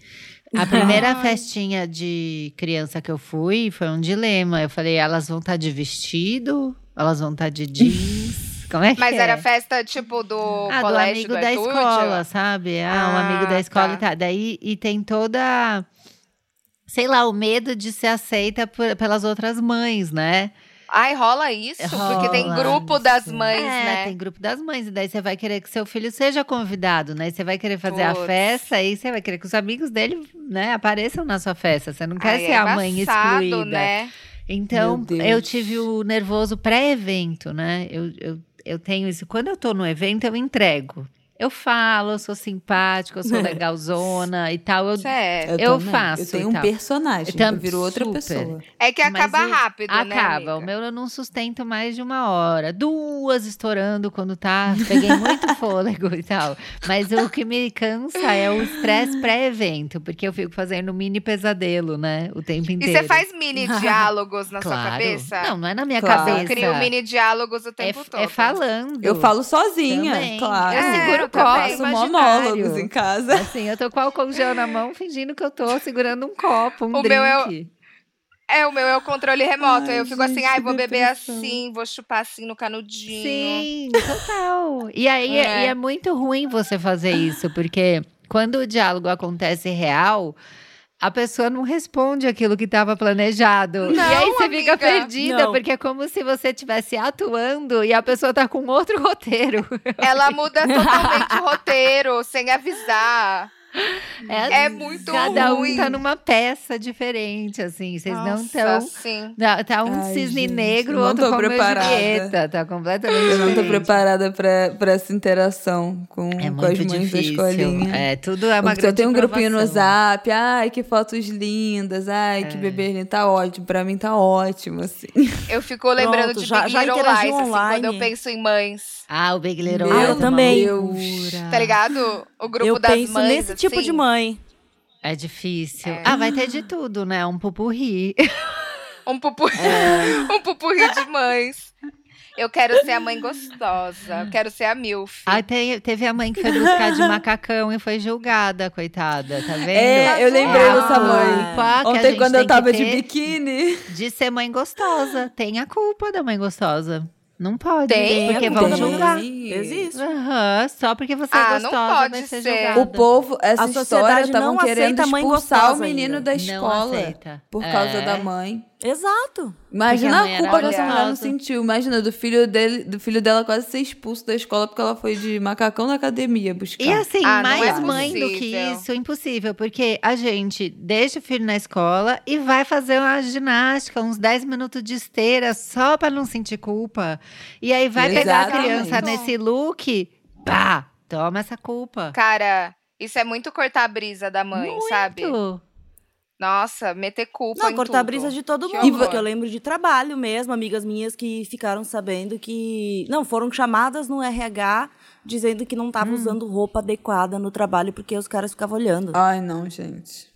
[SPEAKER 4] A primeira festinha de criança que eu fui foi um dilema. Eu falei, elas vão estar de vestido? Elas vão estar de jeans? Como é que
[SPEAKER 3] Mas
[SPEAKER 4] é?
[SPEAKER 3] era festa, tipo, do
[SPEAKER 4] Ah, do
[SPEAKER 3] colégio
[SPEAKER 4] amigo
[SPEAKER 3] do
[SPEAKER 4] da
[SPEAKER 3] Arthur,
[SPEAKER 4] escola, sabe? Ah, um
[SPEAKER 3] Ah,
[SPEAKER 4] amigo da escola
[SPEAKER 3] tá.
[SPEAKER 4] e tal. Daí, e tem toda, sei lá, o medo de ser aceita por- pelas outras mães, né?
[SPEAKER 3] Ai, rola isso? porque tem
[SPEAKER 4] Rola
[SPEAKER 3] grupo das mães,
[SPEAKER 4] é,
[SPEAKER 3] né?
[SPEAKER 4] tem grupo das mães. E daí você vai querer que seu filho seja convidado, né? E Você vai querer fazer a festa e você vai querer que os amigos dele, né, apareçam na sua festa. Você não quer
[SPEAKER 3] Ai,
[SPEAKER 4] ser
[SPEAKER 3] é
[SPEAKER 4] a mãe excluída.
[SPEAKER 3] né?
[SPEAKER 4] Então, eu tive o nervoso pré-evento, né? Eu, eu, eu tenho isso. Quando eu tô no evento, eu entrego. Eu falo, eu sou simpática, eu sou legalzona e tal. Eu,
[SPEAKER 3] Certo.
[SPEAKER 4] Eu
[SPEAKER 2] também.
[SPEAKER 4] faço
[SPEAKER 2] Eu tenho
[SPEAKER 4] e
[SPEAKER 2] um personagem.
[SPEAKER 4] Tam-
[SPEAKER 2] Eu viro outra
[SPEAKER 4] super.
[SPEAKER 2] pessoa.
[SPEAKER 3] É que
[SPEAKER 4] Mas
[SPEAKER 3] acaba
[SPEAKER 4] o-
[SPEAKER 3] rápido, né?
[SPEAKER 4] Acaba. O meu eu não sustento mais de uma hora. Duas estourando quando tá. Peguei muito fôlego e tal. Mas o que me cansa é o estresse pré-evento, porque eu fico fazendo mini pesadelo, né? O tempo
[SPEAKER 3] E
[SPEAKER 4] inteiro.
[SPEAKER 3] você faz mini diálogos na sua
[SPEAKER 4] Claro.
[SPEAKER 3] cabeça?
[SPEAKER 4] Não, não é na minha
[SPEAKER 2] Claro.
[SPEAKER 3] Eu
[SPEAKER 4] cabeça.
[SPEAKER 3] crio mini diálogos o
[SPEAKER 4] é,
[SPEAKER 3] tempo todo.
[SPEAKER 4] é falando.
[SPEAKER 2] Eu falo sozinha,
[SPEAKER 4] Também.
[SPEAKER 2] claro.
[SPEAKER 4] Eu
[SPEAKER 3] É,
[SPEAKER 4] seguro
[SPEAKER 3] eu
[SPEAKER 4] o
[SPEAKER 2] faço monólogos em casa.
[SPEAKER 4] Assim, eu tô com álcool gel na mão, fingindo que eu tô segurando um copo, um
[SPEAKER 3] O
[SPEAKER 4] drink.
[SPEAKER 3] meu é É, o meu é o controle remoto.
[SPEAKER 2] Ai,
[SPEAKER 3] eu fico assim, ai, vou beber
[SPEAKER 2] depressão.
[SPEAKER 3] assim, vou chupar assim no canudinho.
[SPEAKER 4] Sim, total. E aí. É. e é muito ruim você fazer isso, porque quando o diálogo acontece real, a pessoa não responde aquilo que estava planejado. e
[SPEAKER 3] Não,
[SPEAKER 4] aí você fica
[SPEAKER 3] amiga.
[SPEAKER 4] perdida,
[SPEAKER 1] Não.
[SPEAKER 4] porque é como se você estivesse atuando e a pessoa tá com outro roteiro.
[SPEAKER 3] Ela muda totalmente o roteiro, sem avisar. É muito
[SPEAKER 4] Cada
[SPEAKER 3] ruim.
[SPEAKER 4] um tá numa peça diferente, assim. Vocês não
[SPEAKER 3] Nossa,
[SPEAKER 4] estão.
[SPEAKER 3] sim.
[SPEAKER 4] Tá, tá um
[SPEAKER 2] Ai,
[SPEAKER 4] cisne
[SPEAKER 2] gente,
[SPEAKER 4] negro,
[SPEAKER 2] não
[SPEAKER 4] outro
[SPEAKER 2] tô
[SPEAKER 4] como
[SPEAKER 2] preparada.
[SPEAKER 4] Julieta. Tá completamente
[SPEAKER 2] Eu não tô
[SPEAKER 4] diferente.
[SPEAKER 2] preparada pra, pra essa interação com,
[SPEAKER 4] É
[SPEAKER 2] com as
[SPEAKER 4] muito
[SPEAKER 2] mães da
[SPEAKER 4] difícil.
[SPEAKER 2] escolinha.
[SPEAKER 4] É, tudo é uma
[SPEAKER 2] Porque
[SPEAKER 4] grande
[SPEAKER 2] eu tenho um grupinho no zap, ai, que fotos lindas, ai,
[SPEAKER 4] É.
[SPEAKER 2] que bebê lindo, tá ótimo, pra mim tá ótimo, assim.
[SPEAKER 3] Eu fico lembrando
[SPEAKER 1] Pronto,
[SPEAKER 3] de
[SPEAKER 1] já-
[SPEAKER 3] Big
[SPEAKER 1] já
[SPEAKER 3] Little Lies, assim,
[SPEAKER 1] online.
[SPEAKER 3] quando eu penso em mães.
[SPEAKER 4] Ah, o Big Little
[SPEAKER 2] Meu
[SPEAKER 4] Lies é
[SPEAKER 1] eu
[SPEAKER 4] uma
[SPEAKER 1] também.
[SPEAKER 3] Tá ligado? O grupo
[SPEAKER 1] eu
[SPEAKER 3] das
[SPEAKER 1] penso
[SPEAKER 3] mães,
[SPEAKER 1] nesse tipo
[SPEAKER 3] assim.
[SPEAKER 1] de mãe.
[SPEAKER 4] É difícil.
[SPEAKER 3] É.
[SPEAKER 4] Ah, vai ter de tudo, né? Um pupurri.
[SPEAKER 3] Um pupurri,
[SPEAKER 1] É.
[SPEAKER 3] um pupurri de mães. Eu quero ser a mãe gostosa. Eu quero ser a MILF.
[SPEAKER 4] Ah, te- teve a mãe que foi buscar de macacão e foi julgada, coitada, tá vendo?
[SPEAKER 2] É, eu lembrei
[SPEAKER 3] Ah,
[SPEAKER 2] dessa mãe.
[SPEAKER 4] culpa
[SPEAKER 2] Ontem, quando eu tava de biquíni.
[SPEAKER 4] De ser mãe gostosa. Tem a culpa da mãe gostosa. Não pode.
[SPEAKER 3] Tem,
[SPEAKER 4] porque
[SPEAKER 2] a
[SPEAKER 4] vão julgar.
[SPEAKER 1] Existe.
[SPEAKER 4] Aham, só porque você
[SPEAKER 3] Ah,
[SPEAKER 4] é
[SPEAKER 3] não
[SPEAKER 4] gostosa
[SPEAKER 3] pode
[SPEAKER 4] vai ser,
[SPEAKER 3] ser.
[SPEAKER 4] julgada.
[SPEAKER 2] O povo, essa
[SPEAKER 1] A
[SPEAKER 2] história,
[SPEAKER 1] sociedade
[SPEAKER 2] estavam
[SPEAKER 1] não
[SPEAKER 2] querendo expulsar o menino
[SPEAKER 1] ainda.
[SPEAKER 2] da
[SPEAKER 4] Não
[SPEAKER 2] escola. Por causa
[SPEAKER 4] É.
[SPEAKER 2] da mãe.
[SPEAKER 1] Exato.
[SPEAKER 2] Imagina
[SPEAKER 4] a
[SPEAKER 2] culpa que essa mulher não sentiu. Imagina, do filho, dele, do filho dela quase ser expulso da escola porque ela foi de macacão na academia buscar.
[SPEAKER 4] E assim,
[SPEAKER 3] Ah,
[SPEAKER 4] mais
[SPEAKER 3] é
[SPEAKER 4] mãe do que isso, impossível. Porque a gente deixa o filho na escola e vai fazer uma ginástica, uns 10 minutos de esteira, só pra não sentir culpa. E aí vai pegar a
[SPEAKER 2] Exatamente.
[SPEAKER 4] criança nesse look, pá, toma essa culpa.
[SPEAKER 3] Cara, isso é muito cortar a brisa da mãe, sabe?
[SPEAKER 4] Muito.
[SPEAKER 3] Nossa, meter culpa
[SPEAKER 1] Não,
[SPEAKER 3] em
[SPEAKER 1] cortar a
[SPEAKER 3] tudo.
[SPEAKER 1] brisa de todo
[SPEAKER 3] Que
[SPEAKER 1] mundo.
[SPEAKER 3] horror.
[SPEAKER 1] Porque eu lembro de trabalho mesmo, amigas minhas que ficaram sabendo que. Não, foram chamadas no RH dizendo que não
[SPEAKER 3] Hum.
[SPEAKER 1] estavam usando roupa adequada no trabalho porque os caras ficavam olhando.
[SPEAKER 2] Ai, não, gente.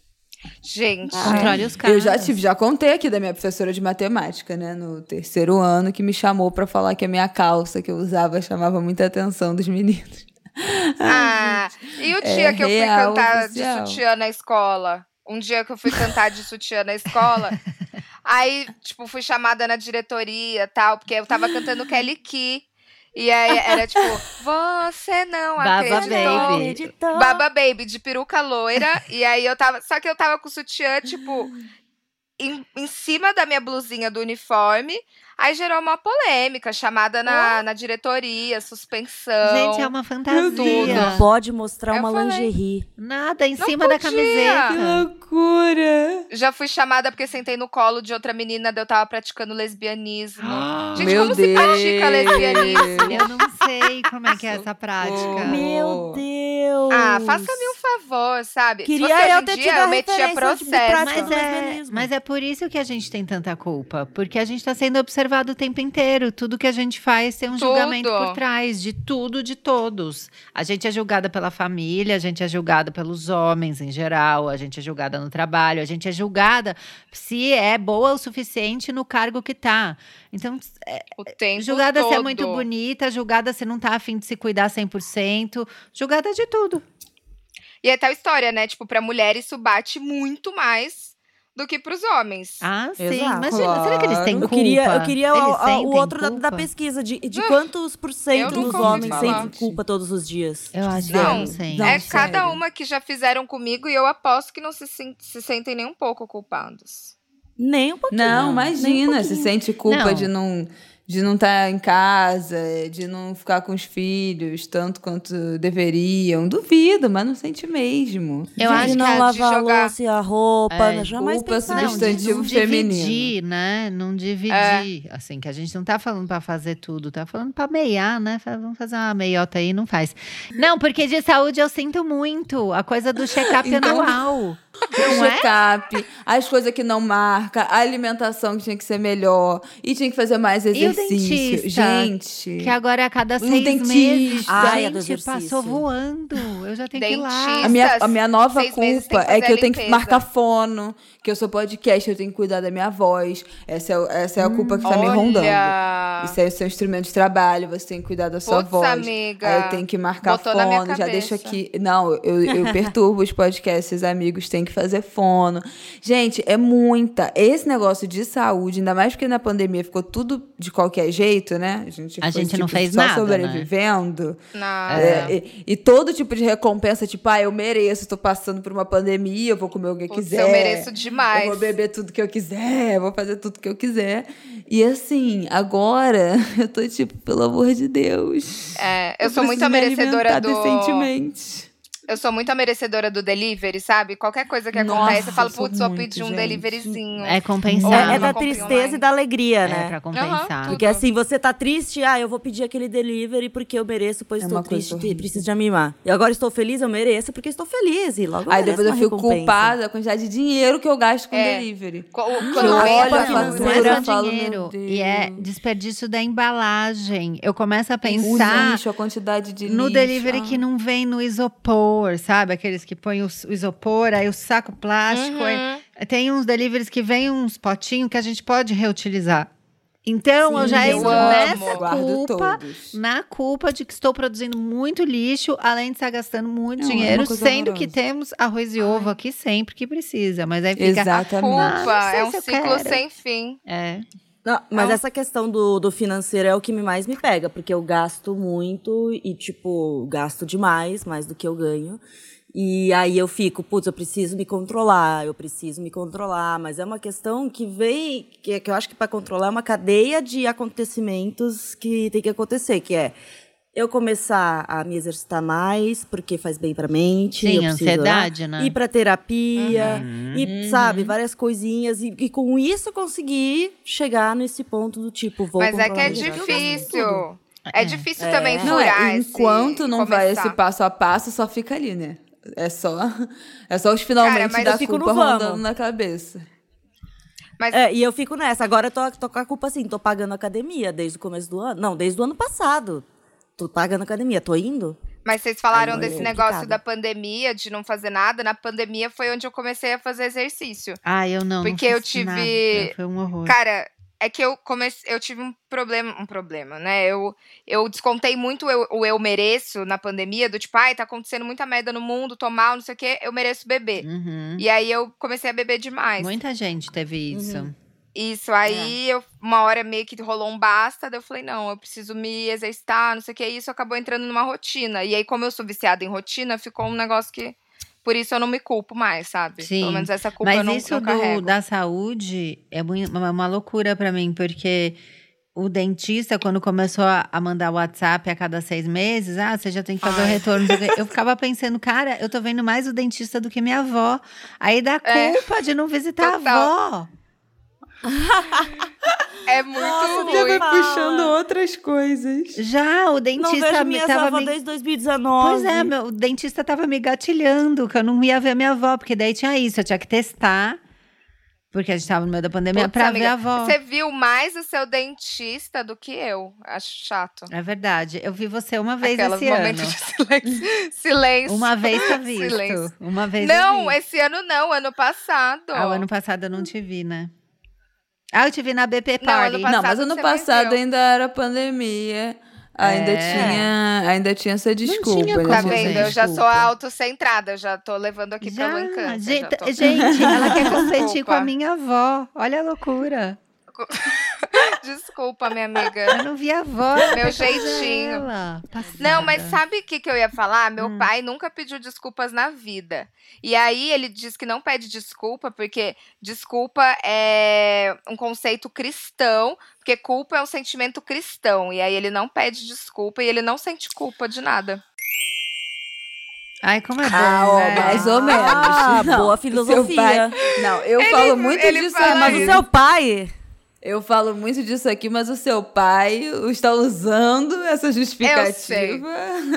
[SPEAKER 3] Gente,
[SPEAKER 4] Controle os caras.
[SPEAKER 2] Eu já tive, já contei aqui da minha professora de matemática, né? No terceiro ano, que me chamou pra falar que a minha calça que eu usava chamava muita atenção dos meninos.
[SPEAKER 3] Ah, e o dia
[SPEAKER 2] É
[SPEAKER 3] que eu fui cantar
[SPEAKER 2] oficial.
[SPEAKER 3] de sutiã na escola? Um dia que eu fui cantar de sutiã na escola. Aí, tipo, fui chamada na diretoria tal, porque eu tava cantando Kelly Key. E aí era tipo, você não
[SPEAKER 4] Baba
[SPEAKER 3] acreditou.
[SPEAKER 4] Baby.
[SPEAKER 1] Acreditou.
[SPEAKER 3] Baba Baby de peruca loira. e aí eu tava. Só que eu tava com o sutiã, tipo, em, em cima da minha blusinha do uniforme. Aí gerou uma polêmica, chamada na, na diretoria, suspensão.
[SPEAKER 4] Gente, é uma fantasia.
[SPEAKER 1] Não pode mostrar
[SPEAKER 3] Eu
[SPEAKER 1] uma
[SPEAKER 3] falei.
[SPEAKER 1] lingerie.
[SPEAKER 4] Nada, em
[SPEAKER 3] Não
[SPEAKER 4] cima da
[SPEAKER 3] podia.
[SPEAKER 2] Que
[SPEAKER 4] camiseta.
[SPEAKER 2] loucura!
[SPEAKER 3] Já fui chamada porque sentei no colo de outra menina, eu tava praticando lesbianismo. Gente,
[SPEAKER 2] Meu
[SPEAKER 3] como se pratica
[SPEAKER 2] Deus.
[SPEAKER 3] lesbianismo?
[SPEAKER 4] Eu não sei como é que é essa prática.
[SPEAKER 1] Meu Deus.
[SPEAKER 3] Ah, faça-me um favor, sabe?
[SPEAKER 1] Queria eu
[SPEAKER 3] em
[SPEAKER 1] ter
[SPEAKER 3] dia,
[SPEAKER 1] tido a
[SPEAKER 3] eu metia
[SPEAKER 1] referência de
[SPEAKER 3] processo.
[SPEAKER 1] prática
[SPEAKER 4] Mas é, mas é por isso que a gente tem tanta culpa. Porque a gente tá sendo observado o tempo inteiro. Tudo que a gente faz tem um
[SPEAKER 3] Tudo.
[SPEAKER 4] julgamento por trás de tudo, de todos. A gente é julgada pela família, a gente é julgada pelos homens em geral, a gente é julgada no trabalho, a gente é julgada se é boa o suficiente no cargo que tá. Então, é,
[SPEAKER 3] O tempo
[SPEAKER 4] julgada
[SPEAKER 3] todo.
[SPEAKER 4] se é muito bonita, julgada se não tá afim de se cuidar 100%, julgada de tudo.
[SPEAKER 3] E é tal história, né? Tipo, pra mulher isso bate muito mais do que pros homens.
[SPEAKER 4] Ah, sim.
[SPEAKER 1] Exato.
[SPEAKER 4] Imagina, será que eles têm
[SPEAKER 2] Claro.
[SPEAKER 1] Eu
[SPEAKER 4] culpa?
[SPEAKER 1] queria, eu queria o-
[SPEAKER 4] Eles
[SPEAKER 1] o, outro da,
[SPEAKER 4] culpa?
[SPEAKER 1] da pesquisa, de, de
[SPEAKER 3] Ah,
[SPEAKER 1] quantos por cento dos homens sentem culpa todos os dias.
[SPEAKER 4] Eu acho que
[SPEAKER 3] Não,
[SPEAKER 4] não sei.
[SPEAKER 1] não.
[SPEAKER 3] é
[SPEAKER 1] sério.
[SPEAKER 3] cada uma que já fizeram comigo e eu aposto que não se, se sentem nem um pouco culpados.
[SPEAKER 1] Nem um pouquinho.
[SPEAKER 2] Não,
[SPEAKER 1] nem um
[SPEAKER 2] imagina, se sente culpa
[SPEAKER 4] Não.
[SPEAKER 2] de não de não estar em casa, de não ficar com os filhos tanto quanto deveriam. Duvido, mas não sente mesmo.
[SPEAKER 4] Eu
[SPEAKER 1] de
[SPEAKER 4] acho
[SPEAKER 1] não
[SPEAKER 3] que é de
[SPEAKER 1] lavar a
[SPEAKER 3] jogar-
[SPEAKER 1] louça e a roupa,
[SPEAKER 4] É,
[SPEAKER 1] jamais
[SPEAKER 2] culpa
[SPEAKER 1] pensar
[SPEAKER 4] Não,
[SPEAKER 2] substantivo
[SPEAKER 4] não
[SPEAKER 2] feminino.
[SPEAKER 4] dividir, né? Não dividir. Assim, que a gente não tá falando pra fazer tudo, tá falando pra meiar, né? Vamos fazer uma meiota aí, não faz. Não, porque de saúde eu sinto muito. A coisa do check-up
[SPEAKER 2] Então-
[SPEAKER 4] anual.
[SPEAKER 2] O
[SPEAKER 4] Não é?
[SPEAKER 2] as coisas que não marca, a alimentação que tinha que ser melhor e tinha que fazer mais
[SPEAKER 4] E o
[SPEAKER 2] exercício. Gente,
[SPEAKER 4] Que agora a cada
[SPEAKER 2] Um
[SPEAKER 4] seis
[SPEAKER 2] dentista.
[SPEAKER 4] meses.
[SPEAKER 1] Ai, a
[SPEAKER 4] gente, passou voando. Eu já tenho que ir lá.
[SPEAKER 2] A minha, a minha nova culpa
[SPEAKER 3] que
[SPEAKER 2] é que eu tenho que marcar fono, que eu sou podcast, eu tenho que cuidar da minha voz. Essa é, essa é a culpa que tá me rondando.
[SPEAKER 3] Olha,
[SPEAKER 2] Isso é o seu instrumento de trabalho, você tem que cuidar da sua
[SPEAKER 3] Putz,
[SPEAKER 2] voz.
[SPEAKER 3] amiga.
[SPEAKER 2] Aí eu tenho que marcar
[SPEAKER 3] Botou
[SPEAKER 2] fono, já deixo aqui. Não, eu, eu perturbo os podcasts, amigos têm que fazer fono. Gente, é muita. Esse negócio de saúde, ainda mais porque na pandemia ficou tudo de qualquer jeito, né? A gente,
[SPEAKER 4] A
[SPEAKER 2] foi,
[SPEAKER 4] gente não
[SPEAKER 2] tipo,
[SPEAKER 4] fez
[SPEAKER 2] só
[SPEAKER 4] nada, né?
[SPEAKER 2] sobrevivendo.
[SPEAKER 3] nada.
[SPEAKER 2] É, e, e todo tipo de recompensa, tipo, ah, eu mereço, tô passando por uma pandemia, eu vou comer o que eu
[SPEAKER 3] Putz,
[SPEAKER 2] quiser.
[SPEAKER 3] eu mereço demais.
[SPEAKER 2] Eu vou beber tudo que eu quiser, eu vou fazer tudo que eu quiser. E assim, agora eu tô tipo, pelo amor de Deus.
[SPEAKER 3] É, eu sou
[SPEAKER 2] preciso
[SPEAKER 3] muito a merecedora do.
[SPEAKER 2] decentemente.
[SPEAKER 3] Eu sou muito a merecedora do delivery, sabe? Qualquer coisa que
[SPEAKER 2] Nossa,
[SPEAKER 3] acontece, eu falo,
[SPEAKER 2] eu
[SPEAKER 3] putz, vou pedir um
[SPEAKER 2] gente.
[SPEAKER 3] deliveryzinho.
[SPEAKER 4] É compensar.
[SPEAKER 1] É, é da tristeza
[SPEAKER 3] online.
[SPEAKER 1] e da alegria,
[SPEAKER 4] É,
[SPEAKER 1] né?
[SPEAKER 4] pra compensar.
[SPEAKER 3] tudo.
[SPEAKER 1] Porque assim, você tá triste, ah, eu vou pedir aquele delivery porque eu mereço, pois
[SPEAKER 2] É
[SPEAKER 1] estou triste e preciso de amimar. E agora estou feliz, eu mereço porque estou feliz. E logo
[SPEAKER 2] Aí depois eu fico
[SPEAKER 1] recompensa.
[SPEAKER 2] culpada da quantidade de dinheiro que eu gasto com
[SPEAKER 3] É.
[SPEAKER 2] delivery.
[SPEAKER 3] Co-
[SPEAKER 2] Que
[SPEAKER 3] Quando
[SPEAKER 2] eu
[SPEAKER 3] vem
[SPEAKER 2] olho
[SPEAKER 3] a
[SPEAKER 2] a
[SPEAKER 4] é
[SPEAKER 2] fatura, eu falo,
[SPEAKER 4] dinheiro. E é desperdício da embalagem. Eu começo a
[SPEAKER 2] O
[SPEAKER 4] pensar
[SPEAKER 2] lixo, a quantidade de
[SPEAKER 4] no
[SPEAKER 2] lixo.
[SPEAKER 4] delivery
[SPEAKER 2] Ah.
[SPEAKER 4] que não vem no isopor, sabe? Aqueles que põem o, o isopor, aí o saco plástico. aí-
[SPEAKER 3] Uhum.
[SPEAKER 4] Tem uns deliveries que vem uns potinhos que a gente pode reutilizar. Então, eu
[SPEAKER 2] Sim,
[SPEAKER 4] já
[SPEAKER 2] eu
[SPEAKER 4] entro
[SPEAKER 3] amo.
[SPEAKER 4] nessa culpa, na culpa de que estou produzindo muito lixo, além de estar gastando muito
[SPEAKER 2] Não, é
[SPEAKER 4] dinheiro,
[SPEAKER 2] coisa
[SPEAKER 4] sendo que
[SPEAKER 2] horrorosa.
[SPEAKER 4] temos arroz e ovo aqui sempre que precisa. Mas aí fica.
[SPEAKER 2] Exatamente.
[SPEAKER 3] Culpa
[SPEAKER 4] não sei
[SPEAKER 3] é um
[SPEAKER 4] se eu
[SPEAKER 3] ciclo
[SPEAKER 4] quero.
[SPEAKER 3] sem fim.
[SPEAKER 4] É.
[SPEAKER 1] Não, mas
[SPEAKER 3] Não.
[SPEAKER 1] essa questão do, do financeiro é o que mais me pega, porque eu gasto muito e, tipo, gasto demais, mais do que eu ganho. E aí eu fico, putz, eu preciso me controlar, eu preciso me controlar. Mas é uma questão que vem, que, que eu acho que para controlar é uma cadeia de acontecimentos que tem que acontecer, que é eu começar a me exercitar mais, porque faz bem pra mente.
[SPEAKER 4] Sim, ansiedade, né?
[SPEAKER 1] Ir pra terapia,
[SPEAKER 4] Uhum.
[SPEAKER 1] e, sabe, várias coisinhas. E, e com isso eu conseguir chegar nesse ponto do tipo, vou
[SPEAKER 3] Mas é que é difícil. É difícil
[SPEAKER 1] É.
[SPEAKER 3] também
[SPEAKER 2] Não,
[SPEAKER 3] furar
[SPEAKER 2] é,
[SPEAKER 3] esse-
[SPEAKER 2] enquanto não vai
[SPEAKER 3] começar.
[SPEAKER 2] esse passo a passo, só fica ali, né? É só, é só os finalmente
[SPEAKER 3] Cara,
[SPEAKER 2] da culpa rondando na cabeça.
[SPEAKER 3] Mas
[SPEAKER 1] É, e eu fico nessa. Agora eu tô, tô com a culpa assim, tô pagando academia desde o começo do ano. Não, desde o ano passado. Tô pagando academia, tô indo.
[SPEAKER 3] Mas vocês falaram desse
[SPEAKER 1] é
[SPEAKER 3] negócio da pandemia, de não fazer nada. Na pandemia foi onde eu comecei a fazer exercício.
[SPEAKER 4] Ah, eu não. não
[SPEAKER 3] Porque eu
[SPEAKER 4] fiz
[SPEAKER 3] tive-
[SPEAKER 4] nada. Foi um horror.
[SPEAKER 3] Cara, é que eu comecei, eu tive um problema, um problema, né? Eu, eu descontei muito eu- o eu mereço na pandemia, do tipo, ai, tá acontecendo muita merda no mundo, tô mal, não sei o quê, eu mereço beber.
[SPEAKER 4] Uhum.
[SPEAKER 3] E aí eu comecei a beber demais.
[SPEAKER 4] Muita gente teve isso.
[SPEAKER 1] Uhum.
[SPEAKER 3] Isso, aí eu, uma hora meio que rolou um basta, daí eu falei, não, eu preciso me exercitar, não sei o que, e isso acabou entrando numa rotina. E aí, como eu sou viciada em rotina, ficou um negócio que. Por isso eu não me culpo mais, sabe?
[SPEAKER 4] Sim,
[SPEAKER 3] Pelo menos essa culpa
[SPEAKER 4] Mas
[SPEAKER 3] eu não,
[SPEAKER 4] isso
[SPEAKER 3] não
[SPEAKER 4] do- da saúde é mui- uma, loucura pra mim, porque o dentista, quando começou a, mandar WhatsApp a cada seis meses, ah, você já tem que fazer o
[SPEAKER 3] Ai.
[SPEAKER 4] retorno. o. Eu ficava pensando, cara, eu tô vendo mais o dentista do que minha avó. Aí dá
[SPEAKER 3] É.
[SPEAKER 4] culpa de não visitar
[SPEAKER 3] Total.
[SPEAKER 4] a avó.
[SPEAKER 3] É muito
[SPEAKER 1] Nossa,
[SPEAKER 2] Já
[SPEAKER 3] ruim.
[SPEAKER 2] vai
[SPEAKER 1] Fala.
[SPEAKER 2] puxando outras coisas.
[SPEAKER 4] Já, o
[SPEAKER 1] Não
[SPEAKER 4] dentista
[SPEAKER 1] vejo
[SPEAKER 4] me tava me...
[SPEAKER 1] desde 2019.
[SPEAKER 4] Pois é, meu, o dentista tava me gatilhando, que eu não ia ver minha avó, porque daí tinha isso, eu tinha que testar, porque a gente tava no meio da pandemia,
[SPEAKER 3] Putz,
[SPEAKER 4] pra
[SPEAKER 3] amiga,
[SPEAKER 4] ver a avó.
[SPEAKER 3] Você viu mais o seu dentista do que eu. Acho chato.
[SPEAKER 4] É verdade. Eu vi você uma vez
[SPEAKER 3] Aquelas
[SPEAKER 4] esse ano.
[SPEAKER 3] de silêncio. silêncio.
[SPEAKER 4] Uma vez tá visto.
[SPEAKER 3] Silêncio.
[SPEAKER 4] Uma vez eu
[SPEAKER 3] Não,
[SPEAKER 4] vi.
[SPEAKER 3] esse ano não, ano passado.
[SPEAKER 4] Ah, o ano passado eu não te vi, né? Ah, eu te vi na BP
[SPEAKER 3] Não,
[SPEAKER 4] Party.
[SPEAKER 3] ano
[SPEAKER 2] Não, mas ano passado ainda era pandemia. Ainda
[SPEAKER 4] É.
[SPEAKER 2] tinha, ainda tinha essa desculpa.
[SPEAKER 4] tinha
[SPEAKER 3] Tá
[SPEAKER 2] tinha essa
[SPEAKER 3] vendo? Eu já sou autocentrada, já tô levando aqui pelo encanto.
[SPEAKER 4] gente,
[SPEAKER 3] já tô-
[SPEAKER 4] gente, ela quer competir com a minha avó. Olha a loucura.
[SPEAKER 3] Desculpa, minha amiga.
[SPEAKER 4] Eu não vi a avó.
[SPEAKER 3] Meu
[SPEAKER 4] coisa
[SPEAKER 3] jeitinho. Não, mas sabe o que, que eu ia falar? Meu
[SPEAKER 4] Hum.
[SPEAKER 3] pai nunca pediu desculpas na vida. E aí ele diz que não pede desculpa, porque desculpa é um conceito cristão, porque culpa é um sentimento cristão. E aí ele não pede desculpa e ele não sente culpa de nada.
[SPEAKER 4] Ai, como é bom,
[SPEAKER 2] Ah, ó,
[SPEAKER 4] né?
[SPEAKER 2] mais ou menos.
[SPEAKER 1] Ah,
[SPEAKER 2] Não,
[SPEAKER 1] boa filosofia.
[SPEAKER 2] pai- Não, eu falo muito
[SPEAKER 3] ele
[SPEAKER 2] disso
[SPEAKER 1] É, mas
[SPEAKER 2] aqui.
[SPEAKER 1] o seu pai.
[SPEAKER 2] Eu falo muito disso aqui, mas o seu pai está usando essa justificativa.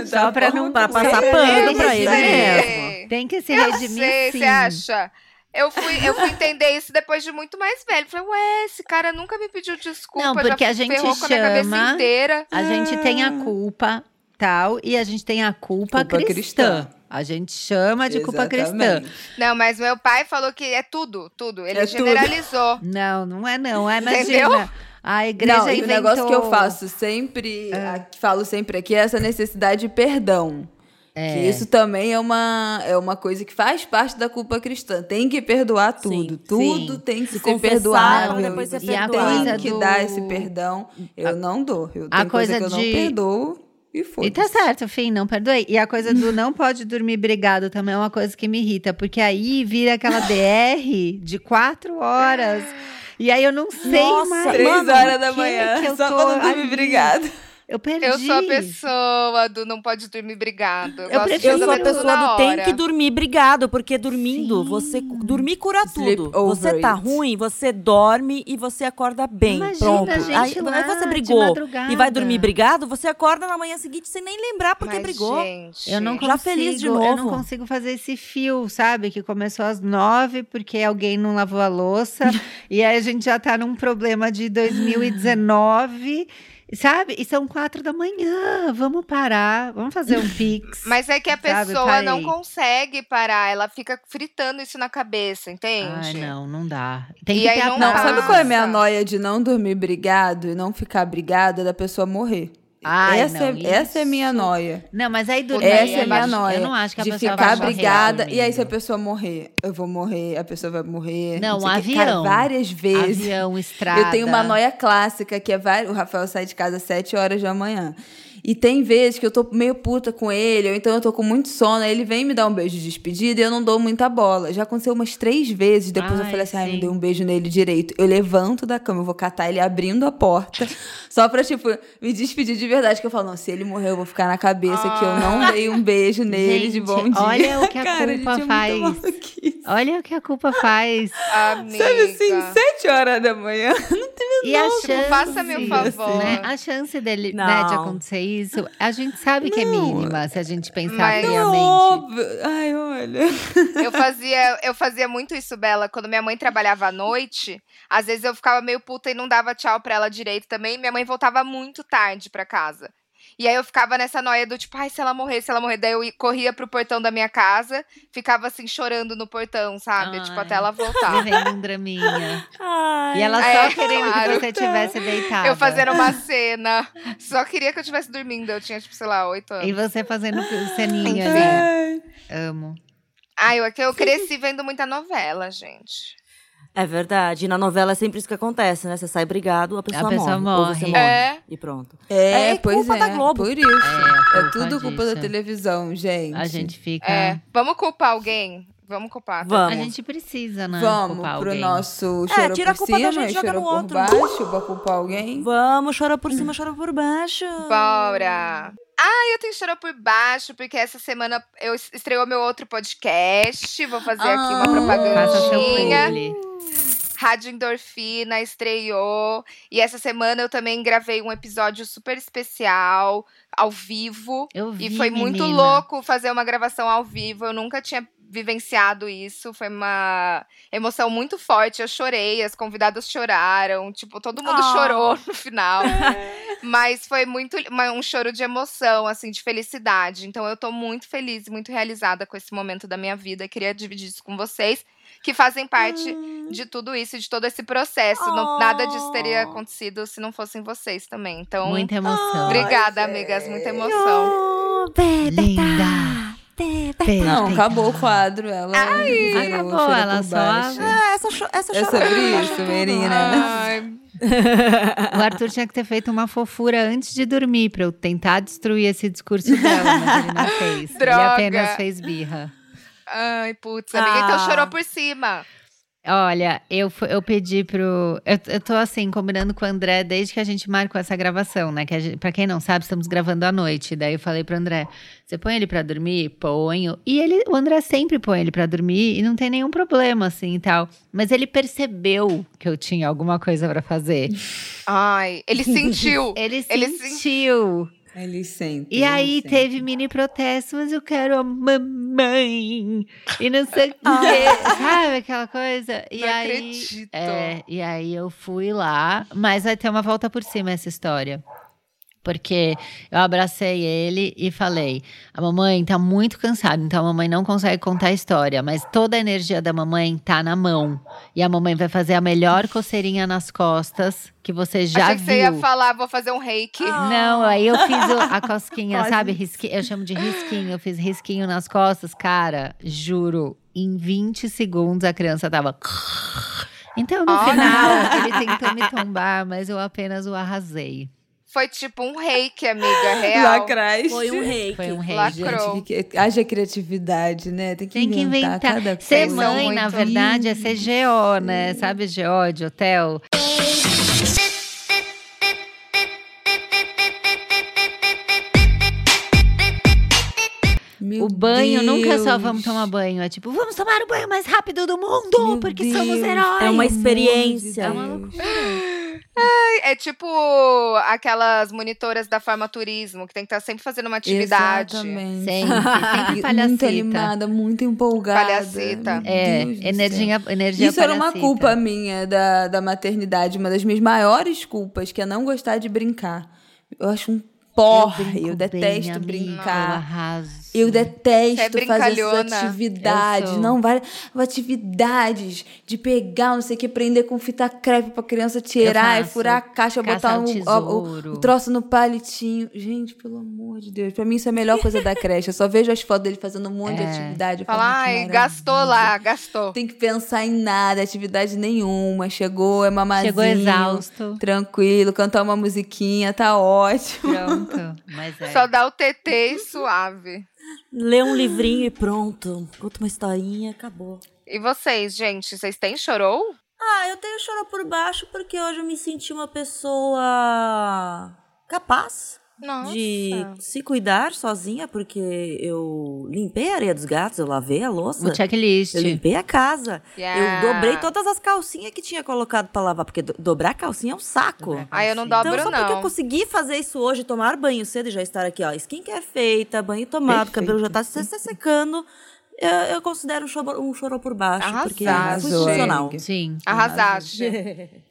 [SPEAKER 4] Só pra
[SPEAKER 2] forma
[SPEAKER 4] não-
[SPEAKER 2] que
[SPEAKER 1] passar pano pra ele mesmo.
[SPEAKER 4] Tem que se
[SPEAKER 3] Eu
[SPEAKER 4] redimir
[SPEAKER 3] sei,
[SPEAKER 4] sim.
[SPEAKER 3] você acha? Eu fui, eu fui entender isso depois de muito mais velho. Falei, ué, esse cara nunca me pediu desculpa.
[SPEAKER 4] Não, porque a gente
[SPEAKER 3] com a minha cabeça
[SPEAKER 4] chama-
[SPEAKER 3] inteira.
[SPEAKER 4] A gente tem a culpa tal e a gente tem a culpa,
[SPEAKER 2] Culpa
[SPEAKER 4] cristã.
[SPEAKER 2] cristã.
[SPEAKER 4] A gente chama de culpa cristã.
[SPEAKER 3] Não, mas meu pai falou que é tudo, tudo. Ele
[SPEAKER 2] É tudo.
[SPEAKER 3] generalizou.
[SPEAKER 4] Não, não é não. É,
[SPEAKER 3] Entendeu?
[SPEAKER 4] imagina. A igreja
[SPEAKER 2] Não, e o
[SPEAKER 4] inventou...
[SPEAKER 2] negócio que eu faço sempre,
[SPEAKER 4] É.
[SPEAKER 2] a- que falo sempre aqui, é essa necessidade de perdão.
[SPEAKER 4] É.
[SPEAKER 2] Que isso também é uma, é uma coisa que faz parte da culpa cristã. Tem que perdoar tudo.
[SPEAKER 4] Sim,
[SPEAKER 2] tudo
[SPEAKER 4] sim.
[SPEAKER 2] tem que
[SPEAKER 1] Se
[SPEAKER 2] ser
[SPEAKER 1] pra depois ser
[SPEAKER 4] E a
[SPEAKER 1] perdoado.
[SPEAKER 4] coisa
[SPEAKER 2] Tem que
[SPEAKER 4] do-
[SPEAKER 2] dar esse perdão. Eu não dou. Eu,
[SPEAKER 4] a
[SPEAKER 2] tem coisa,
[SPEAKER 4] coisa
[SPEAKER 2] que eu
[SPEAKER 4] de-
[SPEAKER 2] não perdoo e foi.
[SPEAKER 4] E tá certo, fim, não perdoei. E a coisa do não pode dormir brigado também é uma coisa que me irrita, porque aí vira aquela DR de quatro horas. E aí eu não sei
[SPEAKER 1] Nossa,
[SPEAKER 4] mais.
[SPEAKER 2] Três horas da manhã.
[SPEAKER 4] que
[SPEAKER 2] Só
[SPEAKER 4] tô
[SPEAKER 2] pra não dormir brigado.
[SPEAKER 4] Eu perdi.
[SPEAKER 3] Eu sou a pessoa do não pode dormir brigado. Eu,
[SPEAKER 4] Eu prefiro
[SPEAKER 1] Eu sou a pessoa do tem que dormir brigado, porque dormindo,
[SPEAKER 4] Sim.
[SPEAKER 1] você dormir cura
[SPEAKER 2] Sleep
[SPEAKER 1] tudo. Você tá
[SPEAKER 2] it.
[SPEAKER 1] ruim, você dorme e você acorda bem.
[SPEAKER 4] Imagina,
[SPEAKER 1] pronto.
[SPEAKER 4] gente,
[SPEAKER 1] aí,
[SPEAKER 4] lá
[SPEAKER 1] aí você brigou e vai dormir brigado, você acorda na manhã seguinte sem nem lembrar porque
[SPEAKER 3] Mas,
[SPEAKER 1] brigou.
[SPEAKER 3] Gente,
[SPEAKER 4] Eu não consigo,
[SPEAKER 1] Já feliz de
[SPEAKER 4] eu não
[SPEAKER 1] novo.
[SPEAKER 4] consigo fazer esse fio, sabe? Que começou às nove porque alguém não lavou a louça. e aí a gente já tá num problema de 2019, sabe? E são quatro da manhã. Vamos parar, vamos fazer um pix.
[SPEAKER 3] Mas é que a
[SPEAKER 4] Sabe,
[SPEAKER 3] pessoa não
[SPEAKER 4] parei.
[SPEAKER 3] consegue parar, ela fica fritando isso na cabeça, entende?
[SPEAKER 4] Ai, não, não dá. Tem
[SPEAKER 3] E
[SPEAKER 4] que
[SPEAKER 3] aí
[SPEAKER 4] ter a
[SPEAKER 3] não
[SPEAKER 2] Não, sabe qual é a minha noia de não dormir brigado e não ficar brigada da pessoa morrer?
[SPEAKER 4] Ai,
[SPEAKER 2] essa,
[SPEAKER 4] não,
[SPEAKER 2] é, essa é a minha noia.
[SPEAKER 4] Não, mas aí dormir.
[SPEAKER 2] Essa
[SPEAKER 3] aí
[SPEAKER 2] é minha
[SPEAKER 3] acho-
[SPEAKER 2] noia.
[SPEAKER 4] Eu não acho que a
[SPEAKER 2] de
[SPEAKER 4] pessoa
[SPEAKER 2] ficar
[SPEAKER 4] vai morrer
[SPEAKER 2] brigada. E aí, se a pessoa morrer, eu vou morrer, a pessoa vai morrer.
[SPEAKER 4] Não,
[SPEAKER 2] sei o quê. Cara,
[SPEAKER 4] avião.
[SPEAKER 2] várias vezes.
[SPEAKER 4] Avião, estrada.
[SPEAKER 2] Eu tenho uma noia clássica, que é. O Rafael sai de casa às 7 horas da manhã. E tem vezes que eu tô meio puta com ele, ou então eu tô com muito sono, aí ele vem me dar um beijo de despedida e eu não dou muita bola. Já aconteceu umas três vezes, depois eu
[SPEAKER 4] Ai,
[SPEAKER 2] falei assim, ai,
[SPEAKER 4] sim.
[SPEAKER 2] não dei um beijo nele direito. Eu levanto da cama, eu vou catar ele abrindo a porta, só pra, tipo, me despedir de verdade. Que eu falo, não, se ele morrer, eu vou ficar na cabeça que eu não dei um beijo nele de
[SPEAKER 4] Gente,
[SPEAKER 2] bom dia.
[SPEAKER 4] olha o que a
[SPEAKER 2] Cara,
[SPEAKER 4] culpa
[SPEAKER 2] gente, é
[SPEAKER 4] faz.
[SPEAKER 2] maluquice.
[SPEAKER 4] Olha o que a culpa faz.
[SPEAKER 3] Amiga.
[SPEAKER 2] Sabe assim, 7 horas da manhã.
[SPEAKER 4] E a chance,
[SPEAKER 3] faça-me um favor.
[SPEAKER 4] né, a chance dele, né, de
[SPEAKER 1] Não.
[SPEAKER 4] acontecer isso, a gente sabe que é mínima se a gente pensar
[SPEAKER 3] Mas-
[SPEAKER 2] Não,
[SPEAKER 4] friamente.
[SPEAKER 2] óbvio. Ai, olha.
[SPEAKER 3] Eu fazia, eu fazia muito isso, Bela. Quando minha mãe trabalhava à noite, às vezes eu ficava meio puta e não dava tchau pra ela direito também. Minha mãe voltava muito tarde pra casa. E aí eu ficava nessa noia do tipo, ai, se ela morrer, se ela morrer. Daí eu corria pro portão da minha casa, ficava assim chorando no portão, sabe? Tipo,
[SPEAKER 4] Ai.
[SPEAKER 3] até ela voltar.
[SPEAKER 4] Vivendo um draminha.
[SPEAKER 1] Ai.
[SPEAKER 4] E ela só
[SPEAKER 3] É,
[SPEAKER 4] querendo
[SPEAKER 3] claro.
[SPEAKER 4] que você tivesse deitado.
[SPEAKER 3] Eu fazendo uma cena. Só queria que eu estivesse dormindo. Eu tinha, tipo, sei lá, oito
[SPEAKER 4] E
[SPEAKER 3] anos.
[SPEAKER 4] você fazendo ceninha. Né?
[SPEAKER 2] Ai.
[SPEAKER 4] Amo.
[SPEAKER 3] Ai, eu, é que eu cresci vendo muita novela, gente.
[SPEAKER 1] É verdade. E na novela é sempre isso que acontece, né? Você sai brigado, a pessoa,
[SPEAKER 4] pessoa
[SPEAKER 1] morre. Ou
[SPEAKER 4] morre.
[SPEAKER 1] você morre.
[SPEAKER 3] É.
[SPEAKER 1] E pronto.
[SPEAKER 2] É,
[SPEAKER 1] É
[SPEAKER 2] pois
[SPEAKER 1] culpa
[SPEAKER 2] é.
[SPEAKER 1] da Globo.
[SPEAKER 2] Por isso.
[SPEAKER 4] É,
[SPEAKER 2] É,
[SPEAKER 4] culpa
[SPEAKER 2] tudo culpa da
[SPEAKER 4] disso.
[SPEAKER 2] televisão, gente.
[SPEAKER 4] A gente fica.
[SPEAKER 3] É. Vamos culpar alguém? Vamos culpar.
[SPEAKER 1] Vamos.
[SPEAKER 4] A gente precisa, né?
[SPEAKER 2] Vamos
[SPEAKER 4] culpar
[SPEAKER 2] pro
[SPEAKER 4] alguém.
[SPEAKER 2] nosso
[SPEAKER 1] É,
[SPEAKER 2] chorou
[SPEAKER 1] tira a
[SPEAKER 2] por
[SPEAKER 1] culpa da
[SPEAKER 2] cima
[SPEAKER 1] gente,
[SPEAKER 2] e
[SPEAKER 1] joga no
[SPEAKER 2] por
[SPEAKER 1] outro.
[SPEAKER 2] baixo, pra culpar alguém.
[SPEAKER 1] Vamos, chora por cima, chora por baixo.
[SPEAKER 3] Bora! Ah, eu tenho chorou por baixo, porque essa semana eu es- estreou meu outro podcast. Vou fazer aqui uma
[SPEAKER 2] Ah,
[SPEAKER 3] propagandinha. Rádio Endorfina estreou. E essa semana eu também gravei um episódio super especial, ao vivo.
[SPEAKER 4] Eu vi,
[SPEAKER 3] E foi muito
[SPEAKER 4] menina.
[SPEAKER 3] louco fazer uma gravação ao vivo. Eu nunca tinha vivenciado isso. Foi uma emoção muito forte. Eu chorei, as convidadas choraram. Tipo, todo mundo
[SPEAKER 1] Ah.
[SPEAKER 3] chorou no final. Mas foi muito um choro de emoção, assim, de felicidade. Então eu tô muito feliz e muito realizada com esse momento da minha vida. Queria dividir isso com vocês, que fazem parte de tudo isso, de todo esse processo. Não- nada disso teria
[SPEAKER 1] Oh.
[SPEAKER 3] acontecido se não fossem vocês também. Então,
[SPEAKER 4] Muita emoção.
[SPEAKER 3] obrigada, amigas. Muita emoção.
[SPEAKER 1] Oh, Bebeta.
[SPEAKER 4] Linda.
[SPEAKER 2] Não, acabou o quadro. Ela zerou,
[SPEAKER 4] acabou, ela só-
[SPEAKER 2] baixo.
[SPEAKER 1] Ah, essa, essa
[SPEAKER 2] É sobre
[SPEAKER 1] baixo
[SPEAKER 2] isso,
[SPEAKER 1] tudo.
[SPEAKER 2] menina.
[SPEAKER 3] Ai,
[SPEAKER 4] O Arthur tinha que ter feito uma fofura antes de dormir pra eu tentar destruir esse discurso dela, mas ele não fez. Ele
[SPEAKER 3] Droga.
[SPEAKER 4] apenas fez birra.
[SPEAKER 3] ai, putz, amiga. Então
[SPEAKER 1] Ah.
[SPEAKER 3] chorou por cima.
[SPEAKER 4] Olha, eu, eu pedi pro. Eu, eu tô assim, combinando com o André desde que a gente marcou essa gravação, né? Que gente, pra quem não sabe, estamos gravando à noite. Daí eu falei pro André: você põe ele pra dormir? Ponho. E ele, o André sempre põe ele pra dormir e não tem nenhum problema, assim e tal. Mas ele percebeu que eu tinha alguma coisa pra fazer.
[SPEAKER 3] Ai, ele sentiu.
[SPEAKER 4] Ele
[SPEAKER 3] Ele
[SPEAKER 4] sentiu.
[SPEAKER 2] Ele sente.
[SPEAKER 4] E aí teve mini protesto, mas eu quero a mamãe. E não sei o quê. Sabe aquela coisa? E
[SPEAKER 3] Não
[SPEAKER 4] aí,
[SPEAKER 3] acredito.
[SPEAKER 4] É, e aí eu fui lá, mas vai ter uma volta por cima essa história. Porque eu abracei ele e falei: a mamãe tá muito cansada, então a mamãe não consegue contar a história, mas toda a energia da mamãe tá na mão. E a mamãe vai fazer a melhor coceirinha nas costas que você já
[SPEAKER 3] Achei que
[SPEAKER 4] viu.
[SPEAKER 3] você ia falar, vou fazer um reiki.
[SPEAKER 4] Não, aí eu fiz o- a cosquinha, sabe? Risqui, eu chamo de risquinho. Eu fiz risquinho nas costas, cara. Juro, em 20 segundos a criança tava. Então, no
[SPEAKER 3] Olha.
[SPEAKER 4] final, ele tentou me tombar, mas eu apenas o arrasei.
[SPEAKER 3] Foi tipo um reiki, amiga, real.
[SPEAKER 2] Lacraste.
[SPEAKER 1] Foi um reiki.
[SPEAKER 4] Foi um rei.
[SPEAKER 3] Lacrou.
[SPEAKER 2] Gente, que- haja criatividade, né? Tem que
[SPEAKER 4] Tem que
[SPEAKER 2] inventar,
[SPEAKER 4] inventar.
[SPEAKER 2] cada
[SPEAKER 4] Ser
[SPEAKER 2] coisa.
[SPEAKER 3] São
[SPEAKER 4] mãe, na verdade, é ser GO, né? Sabe GO de hotel?
[SPEAKER 2] Meu
[SPEAKER 4] o banho nunca é só
[SPEAKER 2] Deus.
[SPEAKER 4] vamos tomar banho. É tipo, vamos tomar o banho mais rápido do mundo,
[SPEAKER 2] Meu
[SPEAKER 4] porque somos
[SPEAKER 2] Deus.
[SPEAKER 4] heróis.
[SPEAKER 1] É uma experiência.
[SPEAKER 4] É uma
[SPEAKER 2] Deus.
[SPEAKER 4] loucura.
[SPEAKER 3] É tipo aquelas monitoras da farmaturismo, que tem que estar sempre fazendo uma atividade.
[SPEAKER 2] Exatamente.
[SPEAKER 4] Sempre, sempre
[SPEAKER 2] Muito
[SPEAKER 4] palhacita.
[SPEAKER 2] animada, muito empolgada.
[SPEAKER 3] Palhacita.
[SPEAKER 4] É,
[SPEAKER 2] Deus
[SPEAKER 4] energia, energia
[SPEAKER 2] Isso era uma
[SPEAKER 4] palhacita.
[SPEAKER 2] culpa minha da, da maternidade, uma das minhas maiores culpas, que é não gostar de brincar. Eu acho um porre, eu,
[SPEAKER 4] brinco bem,
[SPEAKER 2] detesto
[SPEAKER 4] amiga, Eu
[SPEAKER 2] brincar.
[SPEAKER 4] arraso.
[SPEAKER 2] Eu
[SPEAKER 3] Você é
[SPEAKER 2] detesto fazer essas atividades. Não, várias atividades de pegar, não sei o que, prender com fita crepe pra criança tirar e furar a caixa, botar um- o, o, o troço no palitinho. Gente, pelo amor de Deus. Pra mim, isso é a melhor coisa da creche. Eu só vejo as fotos dele fazendo um monte de
[SPEAKER 4] É.
[SPEAKER 2] atividade. eu falo,
[SPEAKER 3] Fala,
[SPEAKER 2] "Que
[SPEAKER 3] ai, gastou
[SPEAKER 2] maravilha."
[SPEAKER 3] lá, gastou.
[SPEAKER 2] Tem que pensar em nada, atividade nenhuma. Chegou, é mamazinho.
[SPEAKER 4] Chegou exausto.
[SPEAKER 2] Tranquilo, cantar uma musiquinha, tá ótimo.
[SPEAKER 4] Pronto. Mas é.
[SPEAKER 3] Só dá o TT e suave.
[SPEAKER 1] Lê um livrinho e pronto. Conta uma historinha, acabou.
[SPEAKER 3] E vocês, gente, vocês têm chorou?
[SPEAKER 1] Ah, eu tenho choro por baixo porque hoje eu me senti uma pessoa capaz
[SPEAKER 3] Nossa.
[SPEAKER 1] de se cuidar sozinha, porque eu limpei a areia dos gatos, eu lavei a louça.
[SPEAKER 4] Um checklist.
[SPEAKER 1] Eu limpei a casa.
[SPEAKER 3] Yeah.
[SPEAKER 1] Eu dobrei todas as calcinhas que tinha colocado pra lavar, porque do- dobrar calcinha é um saco.
[SPEAKER 3] Ai, eu não
[SPEAKER 4] Então,
[SPEAKER 3] dobro,
[SPEAKER 1] Então, só porque eu
[SPEAKER 3] não.
[SPEAKER 1] consegui fazer isso hoje, tomar banho cedo e já estar aqui, ó, skincare feita, banho tomado,
[SPEAKER 2] Perfeito.
[SPEAKER 1] cabelo já tá se, se secando, eu, eu considero um choro, um choro por baixo, porque fui
[SPEAKER 3] Arrasou,
[SPEAKER 1] funcional.
[SPEAKER 4] Sim.
[SPEAKER 3] Arrasaste.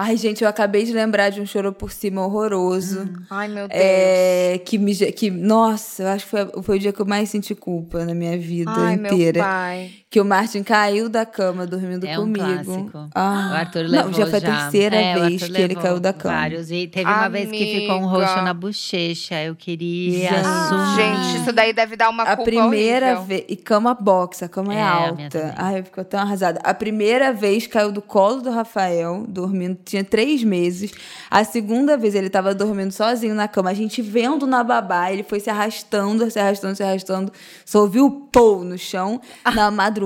[SPEAKER 2] Ai, gente, eu acabei de lembrar de um choro por cima horroroso.
[SPEAKER 3] Ai, meu Deus.
[SPEAKER 2] É, que me. Que, nossa, eu acho que foi, foi o dia que eu mais senti culpa na minha vida
[SPEAKER 3] Ai, meu
[SPEAKER 2] inteira.
[SPEAKER 3] pai.
[SPEAKER 2] Que o Martin caiu da cama dormindo
[SPEAKER 4] É um
[SPEAKER 2] comigo.
[SPEAKER 4] clássico.
[SPEAKER 2] Ah,
[SPEAKER 4] O Arthur levou
[SPEAKER 2] não, já foi a terceira
[SPEAKER 4] É, o
[SPEAKER 2] vez
[SPEAKER 4] Arthur
[SPEAKER 2] que ele caiu da cama.
[SPEAKER 4] Vários. E teve uma vez que ficou um
[SPEAKER 3] Amiga.
[SPEAKER 4] roxo na bochecha. Eu queria
[SPEAKER 2] Gente.
[SPEAKER 4] assumir.
[SPEAKER 3] Gente, isso daí deve dar uma
[SPEAKER 2] A
[SPEAKER 3] culpa
[SPEAKER 2] primeira vez. E cama box, a cama é,
[SPEAKER 4] É,
[SPEAKER 2] alta. Ai, eu fico tão arrasada. A primeira vez caiu do colo do Rafael, dormindo, tinha três meses. A segunda vez ele tava dormindo sozinho na cama, a gente vendo na babá, ele foi se arrastando, se arrastando, se arrastando. Só ouviu o pou no chão. Na madrugada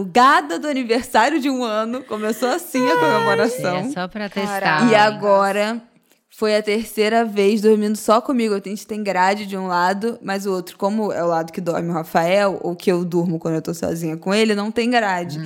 [SPEAKER 2] do aniversário de um ano, começou assim a comemoração.
[SPEAKER 4] É só pra testar.
[SPEAKER 3] Caraca.
[SPEAKER 2] E agora foi a terceira vez dormindo só comigo. A gente tem grade de um lado, mas o outro, como é o lado que dorme o Rafael, ou que eu durmo quando eu tô sozinha com ele, não tem grade.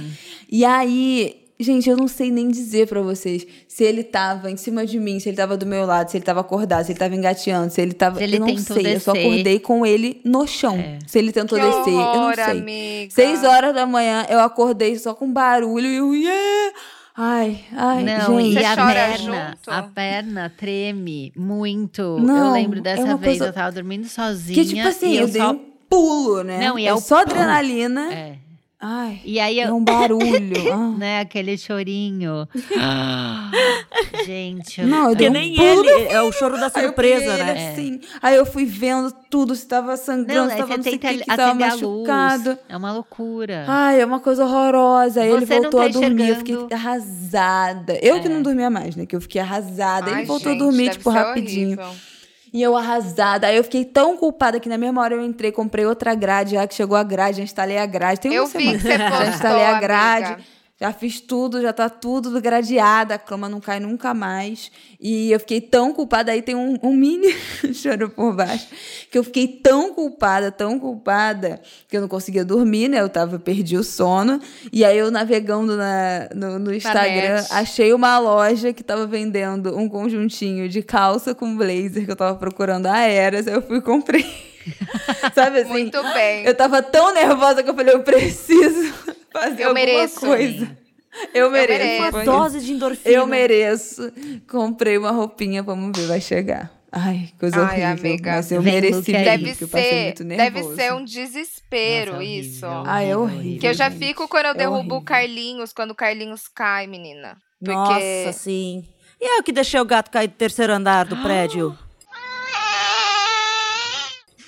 [SPEAKER 2] E aí. Gente, eu não sei nem dizer pra vocês se ele tava em cima de mim, se ele tava do meu lado, se ele tava acordado, se ele tava engateando, se ele tava.
[SPEAKER 4] Se ele
[SPEAKER 2] eu não sei, eu só
[SPEAKER 4] descer.
[SPEAKER 2] acordei com ele no chão. Se ele tentou
[SPEAKER 3] Que
[SPEAKER 2] descer, eu não
[SPEAKER 3] horror,
[SPEAKER 2] sei.
[SPEAKER 3] amiga.
[SPEAKER 2] Seis horas da manhã, eu acordei só com barulho e eu. Yeah! Ai, ai,
[SPEAKER 4] Não,
[SPEAKER 2] gente.
[SPEAKER 4] e a
[SPEAKER 3] chora
[SPEAKER 4] perna,
[SPEAKER 3] junto?
[SPEAKER 4] a perna treme muito.
[SPEAKER 2] Não,
[SPEAKER 4] eu lembro
[SPEAKER 2] é
[SPEAKER 4] dessa
[SPEAKER 2] uma
[SPEAKER 4] vez,
[SPEAKER 2] coisa-
[SPEAKER 4] eu tava dormindo sozinha.
[SPEAKER 2] Que tipo assim,
[SPEAKER 4] e
[SPEAKER 2] eu,
[SPEAKER 4] eu,
[SPEAKER 2] dei
[SPEAKER 4] só...
[SPEAKER 2] um pulo, né?
[SPEAKER 4] Não, e
[SPEAKER 2] é
[SPEAKER 4] é o
[SPEAKER 2] só adrenalina.
[SPEAKER 4] É.
[SPEAKER 2] Ai,
[SPEAKER 4] E aí
[SPEAKER 2] é
[SPEAKER 4] eu,
[SPEAKER 2] um barulho. ah.
[SPEAKER 4] né, aquele chorinho. Gente, eu-
[SPEAKER 2] Não, eu
[SPEAKER 1] Porque
[SPEAKER 2] um
[SPEAKER 1] nem
[SPEAKER 2] pulo.
[SPEAKER 1] ele, é o choro da
[SPEAKER 2] Aí
[SPEAKER 1] surpresa,
[SPEAKER 2] ele
[SPEAKER 1] né?
[SPEAKER 2] assim. Aí eu fui vendo tudo, se tava sangrando,
[SPEAKER 4] Não,
[SPEAKER 2] se
[SPEAKER 4] aí
[SPEAKER 2] tava
[SPEAKER 4] você
[SPEAKER 2] não sei que, que tava
[SPEAKER 4] a luz.
[SPEAKER 2] machucado.
[SPEAKER 4] É uma loucura.
[SPEAKER 2] Ai, é uma coisa horrorosa. Aí ele voltou
[SPEAKER 4] tá
[SPEAKER 2] a dormir, eu fiquei arrasada. Eu que
[SPEAKER 4] É.
[SPEAKER 2] não dormia mais, né? Que eu fiquei arrasada.
[SPEAKER 3] Ai,
[SPEAKER 2] ele voltou
[SPEAKER 3] gente,
[SPEAKER 2] a dormir, tipo, rapidinho.
[SPEAKER 3] horrível.
[SPEAKER 2] E eu arrasada. Aí eu fiquei tão culpada que na mesma hora eu entrei, comprei outra grade, já que chegou a grade, já instalei a grade. Tem uma
[SPEAKER 3] Eu vi
[SPEAKER 2] semana.
[SPEAKER 3] que você
[SPEAKER 2] Já
[SPEAKER 3] postou,
[SPEAKER 2] instalei a grade.
[SPEAKER 3] amiga.
[SPEAKER 2] Já fiz tudo, já tá tudo gradeado, a cama não cai nunca mais. E eu fiquei tão culpada, aí tem um, um mini choro por baixo, que eu fiquei tão culpada, tão culpada, que eu não conseguia dormir, né? Eu tava, perdi o sono. E aí eu navegando na, no, no Instagram,
[SPEAKER 3] net.
[SPEAKER 2] achei uma loja que tava vendendo um conjuntinho de calça com blazer que eu tava procurando a Eras, aí eu fui e comprei. Sabe assim?
[SPEAKER 3] Muito bem.
[SPEAKER 2] Eu tava tão nervosa que eu falei, eu preciso fazer
[SPEAKER 3] Eu
[SPEAKER 2] alguma
[SPEAKER 3] mereço.
[SPEAKER 2] coisa. Eu mereço.
[SPEAKER 3] mereço.
[SPEAKER 1] Uma dose de endorfina.
[SPEAKER 2] Eu mereço. Comprei uma roupinha, vamos ver, vai chegar. Ai, coisa
[SPEAKER 3] Ai,
[SPEAKER 2] horrível.
[SPEAKER 3] amiga.
[SPEAKER 2] Mas eu
[SPEAKER 4] Vem,
[SPEAKER 2] mereci
[SPEAKER 4] Luke,
[SPEAKER 2] mesmo,
[SPEAKER 3] Deve
[SPEAKER 2] porque eu passei
[SPEAKER 3] ser,
[SPEAKER 2] muito
[SPEAKER 3] deve
[SPEAKER 2] nervoso.
[SPEAKER 3] ser um desespero
[SPEAKER 4] Nossa,
[SPEAKER 3] isso.
[SPEAKER 4] horrível,
[SPEAKER 2] Ah, é
[SPEAKER 4] horrível.
[SPEAKER 3] Que eu já
[SPEAKER 2] gente.
[SPEAKER 3] fico quando eu
[SPEAKER 2] É
[SPEAKER 3] derrubo
[SPEAKER 2] horrível.
[SPEAKER 3] o Carlinhos, quando o Carlinhos cai, menina. Porque
[SPEAKER 1] Nossa, sim. E eu que deixei o gato cair do terceiro andar do prédio?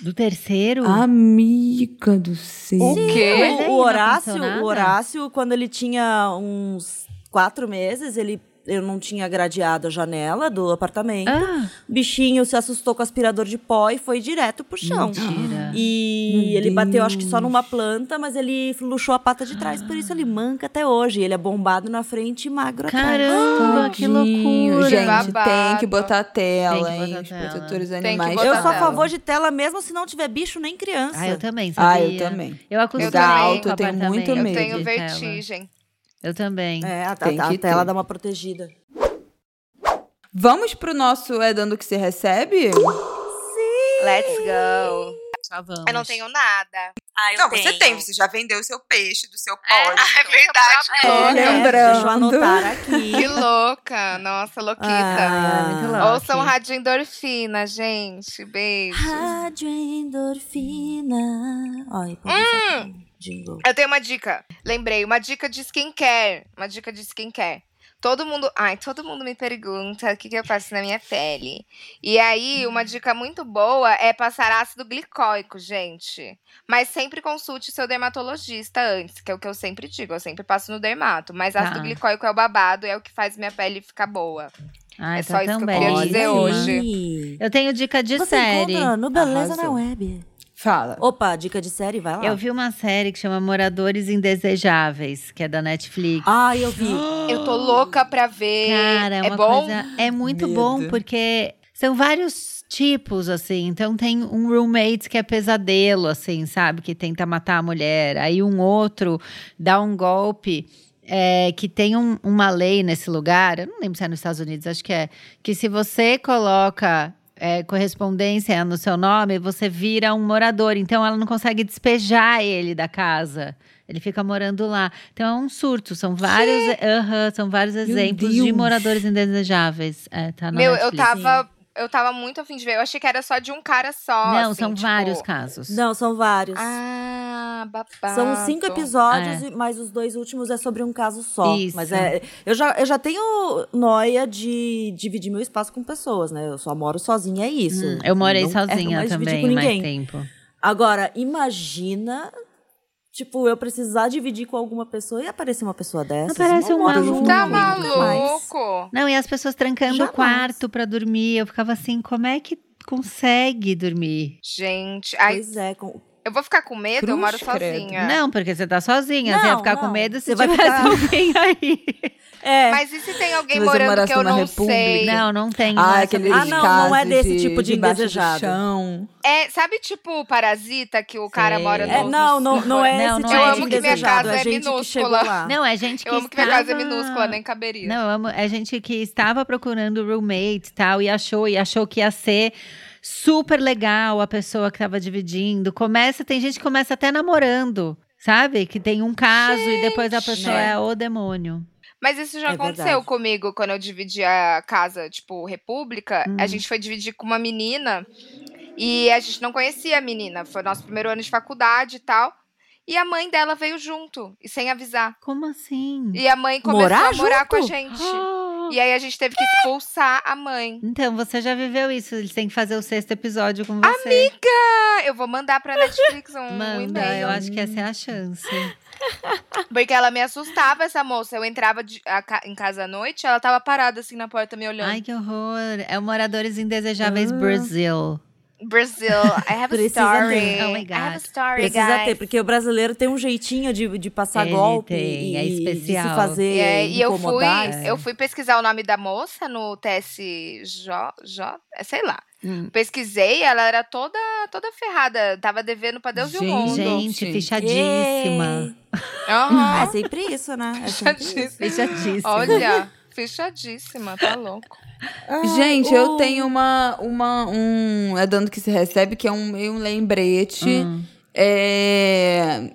[SPEAKER 4] Do terceiro?
[SPEAKER 2] Amiga do céu.
[SPEAKER 3] O quê?
[SPEAKER 1] O, Horácio, o Horácio, quando ele tinha uns quatro meses, ele eu não tinha gradeado a janela do apartamento.
[SPEAKER 4] Ah,
[SPEAKER 1] O bichinho se assustou com o aspirador de pó e foi direto pro chão.
[SPEAKER 4] mentira.
[SPEAKER 1] E
[SPEAKER 2] Meu
[SPEAKER 1] ele bateu, acho que só
[SPEAKER 2] Deus.
[SPEAKER 1] numa planta, mas ele luxou a pata de trás, por isso ele manca até hoje. Ele é bombado na frente e magro atrás.
[SPEAKER 4] Caramba, que loucura.
[SPEAKER 2] Gente,
[SPEAKER 3] Babado.
[SPEAKER 2] tem que botar tela,
[SPEAKER 4] Tem que
[SPEAKER 2] hein?
[SPEAKER 4] botar
[SPEAKER 2] Os
[SPEAKER 4] tela.
[SPEAKER 2] protetores animais.
[SPEAKER 1] Eu sou a favor de tela mesmo se não tiver bicho nem criança.
[SPEAKER 4] Ah, eu também, sabia?
[SPEAKER 2] Ah, eu também.
[SPEAKER 4] Eu acostumei
[SPEAKER 3] também.
[SPEAKER 4] com
[SPEAKER 2] Alto, eu tenho muito
[SPEAKER 3] eu
[SPEAKER 2] medo.
[SPEAKER 3] tenho
[SPEAKER 4] de tela.
[SPEAKER 3] vertigem.
[SPEAKER 4] Eu também.
[SPEAKER 1] É, a,
[SPEAKER 2] Tem
[SPEAKER 1] a- a tela dá uma protegida.
[SPEAKER 2] Vamos pro nosso É Dando Que Se Recebe?
[SPEAKER 3] Let's go.
[SPEAKER 4] Só vamos.
[SPEAKER 3] Eu não tenho nada.
[SPEAKER 1] Ah, eu
[SPEAKER 2] Não, você tem, você já vendeu o seu peixe do seu pódio.
[SPEAKER 3] é verdade.
[SPEAKER 1] É,
[SPEAKER 2] Tô
[SPEAKER 1] né?
[SPEAKER 2] lembrando.
[SPEAKER 1] Deixa eu anotar aqui.
[SPEAKER 3] Que louca. Nossa, louquita.
[SPEAKER 1] Ah,
[SPEAKER 4] muito louca.
[SPEAKER 3] Ouçam Rádio Endorfina, gente. Beijo.
[SPEAKER 1] Rádio Endorfina. Pode hum. Jingle.
[SPEAKER 3] Eu tenho uma dica. Lembrei, uma dica de skincare. Uma dica de skincare. Todo mundo. Ai, todo mundo me pergunta o que, que eu faço na minha pele. E aí, uma dica muito boa é passar ácido glicóico, gente. Mas sempre consulte seu dermatologista antes, que é o que eu sempre digo. Eu sempre passo no dermato. Mas
[SPEAKER 4] Tá.
[SPEAKER 3] ácido glicóico é o babado, é o que faz minha pele ficar boa.
[SPEAKER 4] Ai,
[SPEAKER 3] É
[SPEAKER 4] tá
[SPEAKER 3] só isso que eu queria dizer
[SPEAKER 1] Olha
[SPEAKER 3] hoje.
[SPEAKER 4] Eu tenho dica de
[SPEAKER 1] Você
[SPEAKER 4] série.
[SPEAKER 1] encontra no Beleza
[SPEAKER 2] Arrasou.
[SPEAKER 1] na Web.
[SPEAKER 2] Fala.
[SPEAKER 1] Opa, dica de série, vai lá.
[SPEAKER 4] Eu vi uma série que chama Moradores Indesejáveis, que é da Netflix.
[SPEAKER 1] Ah, eu vi.
[SPEAKER 3] Eu tô louca pra ver.
[SPEAKER 4] Cara, é
[SPEAKER 3] é
[SPEAKER 4] uma
[SPEAKER 3] bom?
[SPEAKER 4] coisa. É muito
[SPEAKER 2] Medo.
[SPEAKER 4] bom, porque são vários tipos, assim. Então tem um roommate que é pesadelo, assim, sabe? Que tenta matar a mulher. Aí um outro dá um golpe. é, que tem um- uma lei nesse lugar, eu não lembro se é nos Estados Unidos, acho que é, que se você coloca é, correspondência no seu nome, você vira um morador. Então ela não consegue despejar ele da casa. Ele fica morando lá. Então é um surto. São vários, aham, são vários exemplos de moradores indesejáveis. É, tá
[SPEAKER 3] Meu, eu
[SPEAKER 4] Netflix.
[SPEAKER 3] tava. Eu tava muito afim de ver. Eu achei que era só de um cara só.
[SPEAKER 4] Não,
[SPEAKER 3] assim,
[SPEAKER 4] são
[SPEAKER 3] tipo-
[SPEAKER 4] vários casos.
[SPEAKER 1] Não, são vários.
[SPEAKER 3] Ah, babado.
[SPEAKER 1] São cinco episódios, e- mas os dois últimos é sobre um caso só.
[SPEAKER 4] Isso.
[SPEAKER 1] Mas é, eu já, eu já tenho noia de dividir meu espaço com pessoas, né? Eu só moro sozinha, é isso.
[SPEAKER 4] Hum, eu morei
[SPEAKER 1] Não quero
[SPEAKER 4] sozinha
[SPEAKER 1] mais dividir
[SPEAKER 4] também
[SPEAKER 1] com
[SPEAKER 4] mais
[SPEAKER 1] ninguém.
[SPEAKER 4] tempo.
[SPEAKER 1] Agora, imagina, tipo, eu precisar dividir com alguma pessoa e aparecer uma pessoa dessa.
[SPEAKER 4] Aparece um maluco.
[SPEAKER 3] Tá
[SPEAKER 1] mais.
[SPEAKER 3] maluco?
[SPEAKER 4] Não, e as pessoas trancando
[SPEAKER 1] Jamais.
[SPEAKER 4] o quarto pra dormir. Eu ficava assim, como é que consegue dormir?
[SPEAKER 3] Gente, ai,
[SPEAKER 1] Pois é, com,
[SPEAKER 3] eu vou ficar com medo, eu
[SPEAKER 2] Cruz,
[SPEAKER 3] moro
[SPEAKER 2] credo.
[SPEAKER 3] sozinha.
[SPEAKER 4] Não, porque você tá sozinha. você ia
[SPEAKER 1] Não,
[SPEAKER 4] ficar com
[SPEAKER 1] não.
[SPEAKER 4] medo se
[SPEAKER 1] Você vai
[SPEAKER 4] tivesse
[SPEAKER 1] ficar-
[SPEAKER 4] alguém aí.
[SPEAKER 1] É.
[SPEAKER 3] Mas e se tem alguém
[SPEAKER 2] Se você
[SPEAKER 3] morando que eu não
[SPEAKER 2] república.
[SPEAKER 3] sei?
[SPEAKER 4] Não, não tem.
[SPEAKER 2] Ah,
[SPEAKER 4] não é
[SPEAKER 2] aquele
[SPEAKER 1] Ah, não, não é desse tipo de
[SPEAKER 2] debaixo do
[SPEAKER 1] indesejado.
[SPEAKER 2] chão.
[SPEAKER 3] É, sabe tipo o Parasita, que o cara
[SPEAKER 4] Sei.
[SPEAKER 3] mora no...
[SPEAKER 1] É, não, não, não é
[SPEAKER 4] Não,
[SPEAKER 1] esse
[SPEAKER 4] não
[SPEAKER 1] tipo
[SPEAKER 4] é
[SPEAKER 1] de.
[SPEAKER 4] Eu amo que minha
[SPEAKER 3] casa
[SPEAKER 1] é
[SPEAKER 3] é
[SPEAKER 1] gente que chegou
[SPEAKER 3] minúscula.
[SPEAKER 4] Não, é gente que
[SPEAKER 3] Eu amo que minha casa é minúscula, nem caberia.
[SPEAKER 4] Não, eu amo. É gente que estava procurando roommate e tal, e achou, e achou que ia ser super legal a pessoa que estava dividindo. Começa, tem gente que começa até namorando, sabe? Que tem um caso e depois a pessoa
[SPEAKER 2] né?
[SPEAKER 4] é o demônio.
[SPEAKER 3] Mas isso já
[SPEAKER 1] É
[SPEAKER 3] aconteceu
[SPEAKER 1] verdade.
[SPEAKER 3] comigo quando eu dividi a casa, tipo, República.
[SPEAKER 4] Hum.
[SPEAKER 3] A gente foi dividir com uma menina e a gente não conhecia a menina. Foi nosso primeiro ano de faculdade e tal. E a mãe dela veio junto, e sem avisar.
[SPEAKER 4] Como assim?
[SPEAKER 3] E a mãe começou
[SPEAKER 1] Morar
[SPEAKER 3] a morar com a
[SPEAKER 1] junto?
[SPEAKER 3] gente.
[SPEAKER 4] Oh!
[SPEAKER 3] E aí a gente teve que expulsar a mãe.
[SPEAKER 4] Então, você já viveu isso. Eles têm que fazer o sexto episódio com você.
[SPEAKER 3] Ah, eu vou mandar pra Netflix um, um
[SPEAKER 4] Manda,
[SPEAKER 3] e-mail.
[SPEAKER 4] eu acho que essa é a chance.
[SPEAKER 3] Porque ela me assustava, essa moça. Eu entrava de- a em casa à noite, ela tava parada assim na porta me olhando.
[SPEAKER 4] Ai, que horror. É o Moradores Indesejáveis Brasil.
[SPEAKER 3] Brasil, I have a
[SPEAKER 1] Precisa
[SPEAKER 3] story.
[SPEAKER 1] ter.
[SPEAKER 4] Oh my
[SPEAKER 3] I have a
[SPEAKER 4] God.
[SPEAKER 3] story,
[SPEAKER 1] Precisa
[SPEAKER 3] guys.
[SPEAKER 1] ter, porque o brasileiro tem um jeitinho de, de passar
[SPEAKER 4] Ele
[SPEAKER 1] golpe
[SPEAKER 4] tem,
[SPEAKER 1] e,
[SPEAKER 4] é
[SPEAKER 1] e de
[SPEAKER 4] especial.
[SPEAKER 1] se fazer
[SPEAKER 3] E, eu fui, eu fui pesquisar o nome da moça no TSJ, J, é, sei lá.
[SPEAKER 4] Hum.
[SPEAKER 3] Pesquisei, ela era toda toda ferrada, tava devendo pra Deus e o
[SPEAKER 2] Gente,
[SPEAKER 3] mundo.
[SPEAKER 4] Gente,
[SPEAKER 2] Gente.
[SPEAKER 4] fichadíssima.
[SPEAKER 3] Aham.
[SPEAKER 1] É sempre isso, né? É sempre isso.
[SPEAKER 3] Fichadíssima.
[SPEAKER 4] Fichadíssima.
[SPEAKER 3] Olha, fechadíssima, tá louco.
[SPEAKER 2] Gente,
[SPEAKER 1] o-
[SPEAKER 2] eu tenho uma, uma, um. É dando que se recebe, que é um meio um lembrete.
[SPEAKER 4] Hum.
[SPEAKER 2] É,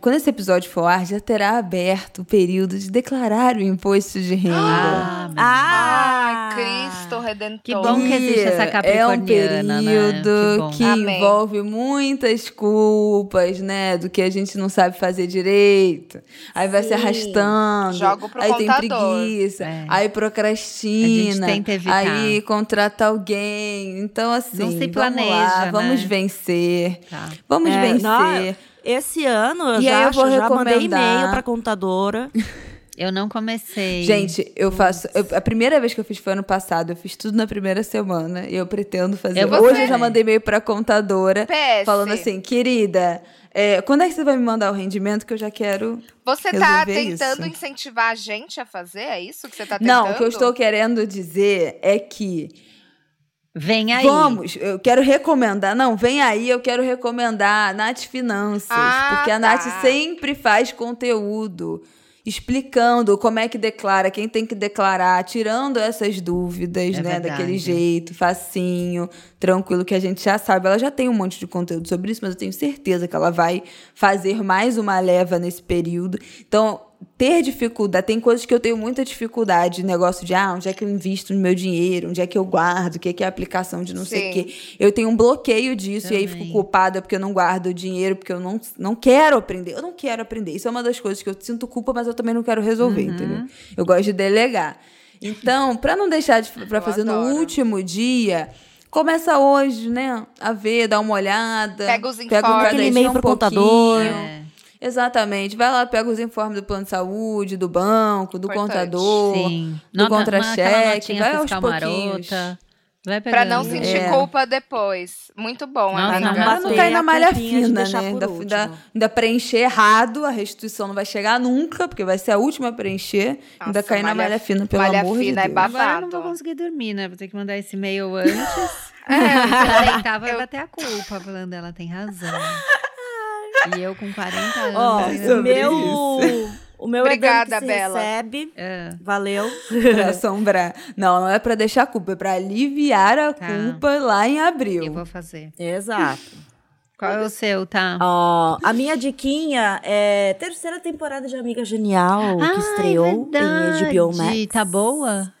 [SPEAKER 2] Quando esse episódio for ar, já terá aberto o período de declarar o imposto de renda.
[SPEAKER 4] Ah, meu
[SPEAKER 1] Ah!
[SPEAKER 3] Ai, Cristo Redentor.
[SPEAKER 4] Que bom que existe essa
[SPEAKER 2] É um
[SPEAKER 4] capricorniana, né?
[SPEAKER 2] período
[SPEAKER 4] Que
[SPEAKER 2] que envolve muitas culpas, né? Do que a gente não sabe fazer direito. Aí vai se
[SPEAKER 1] Sim.
[SPEAKER 2] arrastando.
[SPEAKER 3] Joga pro
[SPEAKER 2] aí tem
[SPEAKER 3] contador.
[SPEAKER 2] preguiça.
[SPEAKER 4] É.
[SPEAKER 2] Aí procrastina.
[SPEAKER 4] A gente tenta evitar.
[SPEAKER 2] Aí contrata alguém. Então, assim,
[SPEAKER 4] Não se
[SPEAKER 2] vamos
[SPEAKER 4] planeja,
[SPEAKER 2] lá, vamos
[SPEAKER 4] né?
[SPEAKER 2] vencer.
[SPEAKER 4] Tá.
[SPEAKER 2] Vamos
[SPEAKER 1] É,
[SPEAKER 2] vencer.
[SPEAKER 1] não, Esse ano eu
[SPEAKER 2] E
[SPEAKER 1] já,
[SPEAKER 2] aí eu vou
[SPEAKER 1] já mandei
[SPEAKER 2] recomendar-
[SPEAKER 1] e-mail pra contadora.
[SPEAKER 4] Eu não comecei.
[SPEAKER 2] Gente, eu faço. eu- a primeira vez que eu fiz foi ano passado. Eu fiz tudo na primeira semana. E eu pretendo fazer.
[SPEAKER 4] Eu
[SPEAKER 2] Hoje eu já mandei e-mail pra contadora.
[SPEAKER 3] PS.
[SPEAKER 2] Falando assim, querida, é, quando é que você vai me mandar o rendimento que eu já quero.
[SPEAKER 3] Você tá
[SPEAKER 2] resolver
[SPEAKER 3] tentando
[SPEAKER 2] isso.
[SPEAKER 3] incentivar a gente a fazer? É isso que você tá tentando?
[SPEAKER 2] Não, o que eu estou querendo dizer é que.
[SPEAKER 4] Vem aí.
[SPEAKER 2] Vamos, eu quero recomendar. Não, vem aí, eu quero recomendar a Nath Finanças.
[SPEAKER 3] Ah,
[SPEAKER 2] porque a
[SPEAKER 3] tá.
[SPEAKER 2] Nath sempre faz conteúdo explicando como é que declara, quem tem que declarar, tirando essas dúvidas,
[SPEAKER 4] É
[SPEAKER 2] né?
[SPEAKER 4] verdade.
[SPEAKER 2] Daquele jeito, facinho, tranquilo, que a gente já sabe. Ela já tem um monte de conteúdo sobre isso, mas eu tenho certeza que ela vai fazer mais uma leva nesse período. Então, ter dificuldade, tem coisas que eu tenho muita dificuldade, negócio de ah, onde é que eu invisto no meu dinheiro, onde é que eu guardo, o que é, que é aplicação de não sei o
[SPEAKER 3] Sim.
[SPEAKER 2] quê. Eu tenho um bloqueio disso e aí
[SPEAKER 4] Também.
[SPEAKER 2] fico culpada porque eu não guardo o dinheiro, porque eu não, não quero aprender. Eu não quero aprender. Isso é uma das coisas que eu sinto culpa, mas eu também não quero resolver,
[SPEAKER 3] Uhum.
[SPEAKER 2] entendeu? Eu gosto de delegar. Então, para não deixar de,
[SPEAKER 3] Eu
[SPEAKER 2] fazer no
[SPEAKER 3] adoro.
[SPEAKER 2] último dia, começa hoje, né? A ver, dá uma olhada.
[SPEAKER 3] Pega os
[SPEAKER 2] um
[SPEAKER 3] informes.
[SPEAKER 2] caderninho
[SPEAKER 1] Aquele e-mail
[SPEAKER 2] um
[SPEAKER 1] pro contador.
[SPEAKER 2] pouquinho.
[SPEAKER 4] É.
[SPEAKER 2] Exatamente. Vai lá, pega os informes do plano de saúde, do banco, do
[SPEAKER 3] Importante.
[SPEAKER 2] contador,
[SPEAKER 4] Sim.
[SPEAKER 2] do contra-cheque. Vai aos
[SPEAKER 4] fiscal
[SPEAKER 2] pouquinhos.
[SPEAKER 4] marota. Vai
[SPEAKER 3] Pra não sentir
[SPEAKER 2] É.
[SPEAKER 3] culpa depois. Muito bom,
[SPEAKER 2] não,
[SPEAKER 3] amiga.
[SPEAKER 2] pra não
[SPEAKER 1] bater
[SPEAKER 2] cair na malha
[SPEAKER 1] de
[SPEAKER 2] fina, né? Ainda, ainda, ainda preencher errado, a restituição não vai chegar nunca, porque vai ser a última a preencher. ainda
[SPEAKER 3] Nossa,
[SPEAKER 2] cair na
[SPEAKER 3] malha-
[SPEAKER 2] fina, pelo
[SPEAKER 3] malha
[SPEAKER 2] amor
[SPEAKER 3] fina é
[SPEAKER 2] de Deus.
[SPEAKER 3] babado.
[SPEAKER 4] Agora eu não vou conseguir dormir, né? Vou ter que mandar esse e-mail antes. Se eu vai
[SPEAKER 3] Eu-
[SPEAKER 4] bater a culpa, falando ela tem razão. E eu com 40 anos.
[SPEAKER 1] Ó, o meu, o meu
[SPEAKER 3] Obrigada,
[SPEAKER 1] é que se
[SPEAKER 3] Bela.
[SPEAKER 1] recebe.
[SPEAKER 4] É.
[SPEAKER 1] Valeu.
[SPEAKER 2] Pra assombrar. Não, não é pra deixar a culpa, é pra aliviar a
[SPEAKER 4] Tá.
[SPEAKER 2] culpa lá em abril.
[SPEAKER 4] Eu vou fazer.
[SPEAKER 1] Exato.
[SPEAKER 4] Qual é o seu, tá?
[SPEAKER 1] Ó, a minha diquinha é terceira temporada de Amiga Genial, que
[SPEAKER 4] Ah,
[SPEAKER 1] estreou
[SPEAKER 4] é
[SPEAKER 1] em HBO Max.
[SPEAKER 4] Tá boa?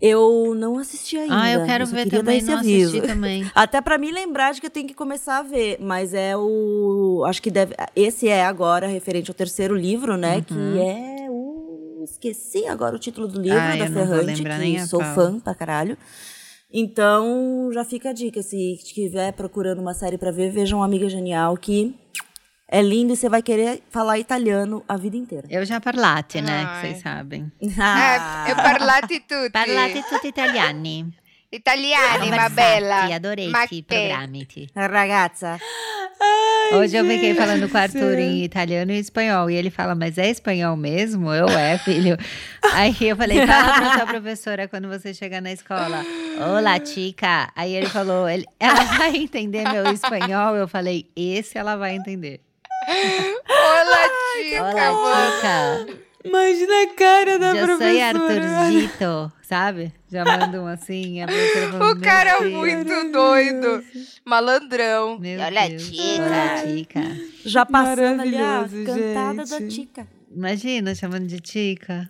[SPEAKER 1] Eu não assisti ainda.
[SPEAKER 4] Ah, eu quero
[SPEAKER 1] só
[SPEAKER 4] ver também, não
[SPEAKER 1] aviso.
[SPEAKER 4] assisti também.
[SPEAKER 1] Até pra me lembrar de que eu tenho que começar a ver, mas é o acho que deve esse é agora referente ao terceiro livro, né, que é o esqueci agora o título do livro
[SPEAKER 4] Uhum. Ah,
[SPEAKER 1] da
[SPEAKER 4] eu
[SPEAKER 1] Ferrante, que sou
[SPEAKER 4] pau.
[SPEAKER 1] fã pra caralho. Então, já fica a dica, se estiver procurando uma série pra ver, vejam Amiga Genial que é lindo e você vai querer falar italiano a vida inteira.
[SPEAKER 4] Eu já parlate, né?
[SPEAKER 3] Ai.
[SPEAKER 4] Que vocês sabem.
[SPEAKER 1] Ah.
[SPEAKER 3] Eh, eu parlate tutti.
[SPEAKER 4] Parlate tutti italiani.
[SPEAKER 3] Italiani, ma bella.
[SPEAKER 4] adorei
[SPEAKER 3] Ma che-
[SPEAKER 4] programmi.
[SPEAKER 1] Ragazza,
[SPEAKER 4] Hoje eu fiquei falando com o Arthur em italiano e espanhol. E ele fala, mas é espanhol mesmo? Eu é, filho. Aí eu falei, fala pra sua professora quando você chegar na escola. Olá, chica. Aí ele falou, ele- ela vai entender meu espanhol? Eu falei, esse ela vai entender.
[SPEAKER 3] Olá, chica.
[SPEAKER 2] Imagina a cara da
[SPEAKER 4] Eu sou
[SPEAKER 2] professora.
[SPEAKER 4] Arthurzito, sabe? Já mandam assim. A
[SPEAKER 3] O
[SPEAKER 4] "Meu
[SPEAKER 3] cara é
[SPEAKER 4] Deus,
[SPEAKER 3] muito doido. Malandrão.
[SPEAKER 4] Meu
[SPEAKER 3] Olha,
[SPEAKER 4] Deus.
[SPEAKER 3] chica.
[SPEAKER 4] Olá, chica.
[SPEAKER 1] já passando ali a cantada da
[SPEAKER 2] gente.
[SPEAKER 1] Tica.
[SPEAKER 4] Imagina chamando de chica.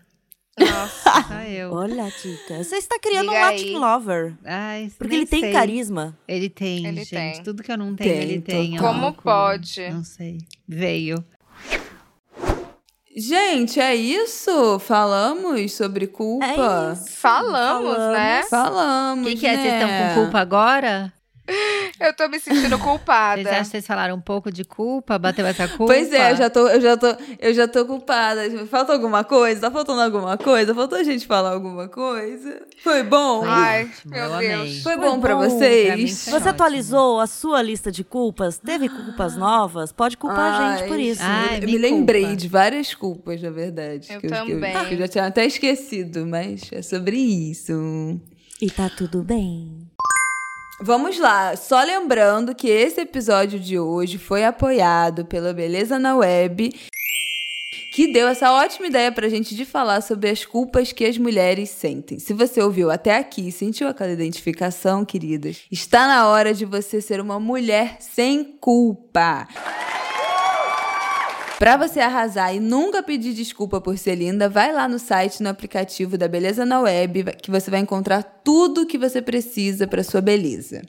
[SPEAKER 3] Nossa.
[SPEAKER 4] Eu.
[SPEAKER 1] Olha, Tica. Você está criando
[SPEAKER 3] Diga
[SPEAKER 1] um Latin
[SPEAKER 3] aí.
[SPEAKER 1] lover.
[SPEAKER 4] Ai,
[SPEAKER 1] Porque ele tem
[SPEAKER 4] sei.
[SPEAKER 1] carisma.
[SPEAKER 4] Ele tem,
[SPEAKER 3] Ele
[SPEAKER 4] gente.
[SPEAKER 3] tem.
[SPEAKER 4] Tudo que eu não tenho,
[SPEAKER 2] Tem,
[SPEAKER 4] ele tem.
[SPEAKER 3] Como
[SPEAKER 4] loucura.
[SPEAKER 3] pode?
[SPEAKER 4] Não sei. Veio.
[SPEAKER 2] Gente, é isso? Falamos sobre culpa?
[SPEAKER 1] É isso.
[SPEAKER 3] Falamos, né?
[SPEAKER 2] Falamos,
[SPEAKER 4] O que, que é? Vocês
[SPEAKER 2] né?
[SPEAKER 4] estão com culpa agora?
[SPEAKER 3] Eu tô me sentindo culpada.
[SPEAKER 4] Vocês acham que vocês falaram um pouco de culpa? Bateu essa culpa?
[SPEAKER 2] Pois é, eu já, tô, eu, já tô, eu já tô culpada. Falta alguma coisa? Tá faltando alguma coisa? Faltou a gente falar alguma coisa? Foi bom?
[SPEAKER 4] Foi
[SPEAKER 3] Ai, meu
[SPEAKER 4] eu
[SPEAKER 3] Deus.
[SPEAKER 2] Foi
[SPEAKER 1] Foi
[SPEAKER 2] bom pra
[SPEAKER 1] bom.
[SPEAKER 4] Pra mim
[SPEAKER 2] vocês?
[SPEAKER 4] foi
[SPEAKER 1] Você
[SPEAKER 4] ótimo.
[SPEAKER 1] atualizou a sua lista de culpas? Teve culpas novas? Pode culpar a gente por
[SPEAKER 2] Ai,
[SPEAKER 1] isso.
[SPEAKER 4] Ai,
[SPEAKER 2] eu
[SPEAKER 4] me
[SPEAKER 2] me lembrei de várias culpas, na verdade.
[SPEAKER 3] Eu
[SPEAKER 2] que
[SPEAKER 3] também.
[SPEAKER 2] que eu já tinha até esquecido, mas é sobre isso.
[SPEAKER 1] E tá tudo bem.
[SPEAKER 2] Vamos lá, só lembrando que esse episódio de hoje foi apoiado pela Beleza na Web, que deu essa ótima ideia pra gente de falar sobre as culpas que as mulheres sentem. Se você ouviu até aqui e sentiu aquela identificação, queridas, está na hora de você ser uma mulher sem culpa. Pra você arrasar e nunca pedir desculpa por ser linda, vai lá no site, no aplicativo da Beleza na Web, que você vai encontrar tudo o que você precisa pra sua beleza.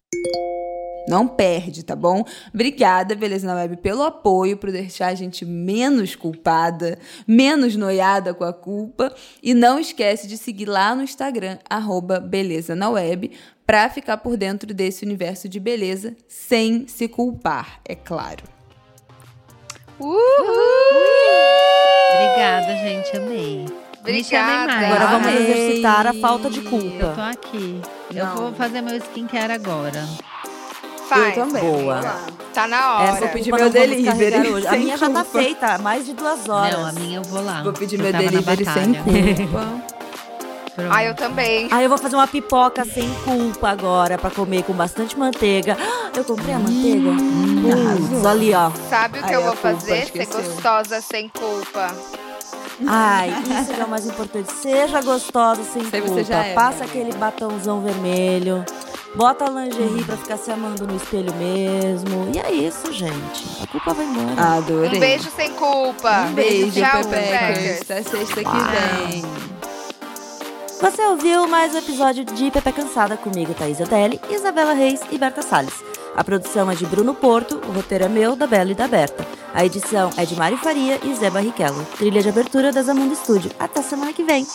[SPEAKER 2] Não perde, tá bom? Obrigada, Beleza na Web, pelo apoio, por deixar a gente menos culpada, menos noiada com a culpa. E não esquece de seguir lá no Instagram, arroba Beleza na Web, pra ficar por dentro desse universo de beleza sem se culpar, é claro.
[SPEAKER 4] Obrigada, gente. Amei.
[SPEAKER 3] Obrigada.
[SPEAKER 4] mais.
[SPEAKER 1] Agora vamos
[SPEAKER 2] Amei.
[SPEAKER 1] exercitar a falta de
[SPEAKER 4] Eu tô
[SPEAKER 1] culpa.
[SPEAKER 4] aqui. Eu
[SPEAKER 2] Não.
[SPEAKER 4] vou fazer meu skincare agora.
[SPEAKER 3] Faz.
[SPEAKER 2] Eu também.
[SPEAKER 1] Boa.
[SPEAKER 3] Tá na hora.
[SPEAKER 1] Essa
[SPEAKER 2] vou pedir
[SPEAKER 1] culpa
[SPEAKER 2] meu delivery,
[SPEAKER 1] hoje. A minha já tá
[SPEAKER 2] culpa.
[SPEAKER 1] feita há mais de duas horas.
[SPEAKER 4] Não, a minha eu vou lá.
[SPEAKER 2] Vou pedir
[SPEAKER 4] Eu
[SPEAKER 2] meu delivery sem
[SPEAKER 4] batalha.
[SPEAKER 2] culpa.
[SPEAKER 4] Pronto.
[SPEAKER 3] Ah, eu também.
[SPEAKER 1] Aí eu vou fazer uma pipoca sem culpa agora pra comer com bastante manteiga. Ah, Eu comprei a manteiga? Putz, ali, ó.
[SPEAKER 3] Sabe o que
[SPEAKER 2] Ai,
[SPEAKER 3] eu vou fazer? Ser gostosa sem culpa.
[SPEAKER 1] Ai, isso é o mais importante. Seja gostosa sem
[SPEAKER 2] Sei,
[SPEAKER 1] culpa.
[SPEAKER 2] você já é,
[SPEAKER 1] Passa
[SPEAKER 2] né?
[SPEAKER 1] aquele batomzão vermelho. Bota a lingerie pra ficar se amando no espelho mesmo. E é isso, gente. A culpa vai embora.
[SPEAKER 2] Adorei.
[SPEAKER 3] Um beijo sem culpa.
[SPEAKER 2] Um beijo,
[SPEAKER 3] Tchau. Pepecas.
[SPEAKER 2] Até sexta que
[SPEAKER 1] Uau.
[SPEAKER 2] vem.
[SPEAKER 1] Você ouviu mais um episódio de Pepe Cansada comigo, Thaís Adeli, Isabela Reis e Berta Salles. A produção é de Bruno Porto, o roteiro é meu, da Bela e da Berta. A edição é de Mari Faria e Zé Barrichello. Trilha de abertura da Zamundo Studio. Até semana que vem.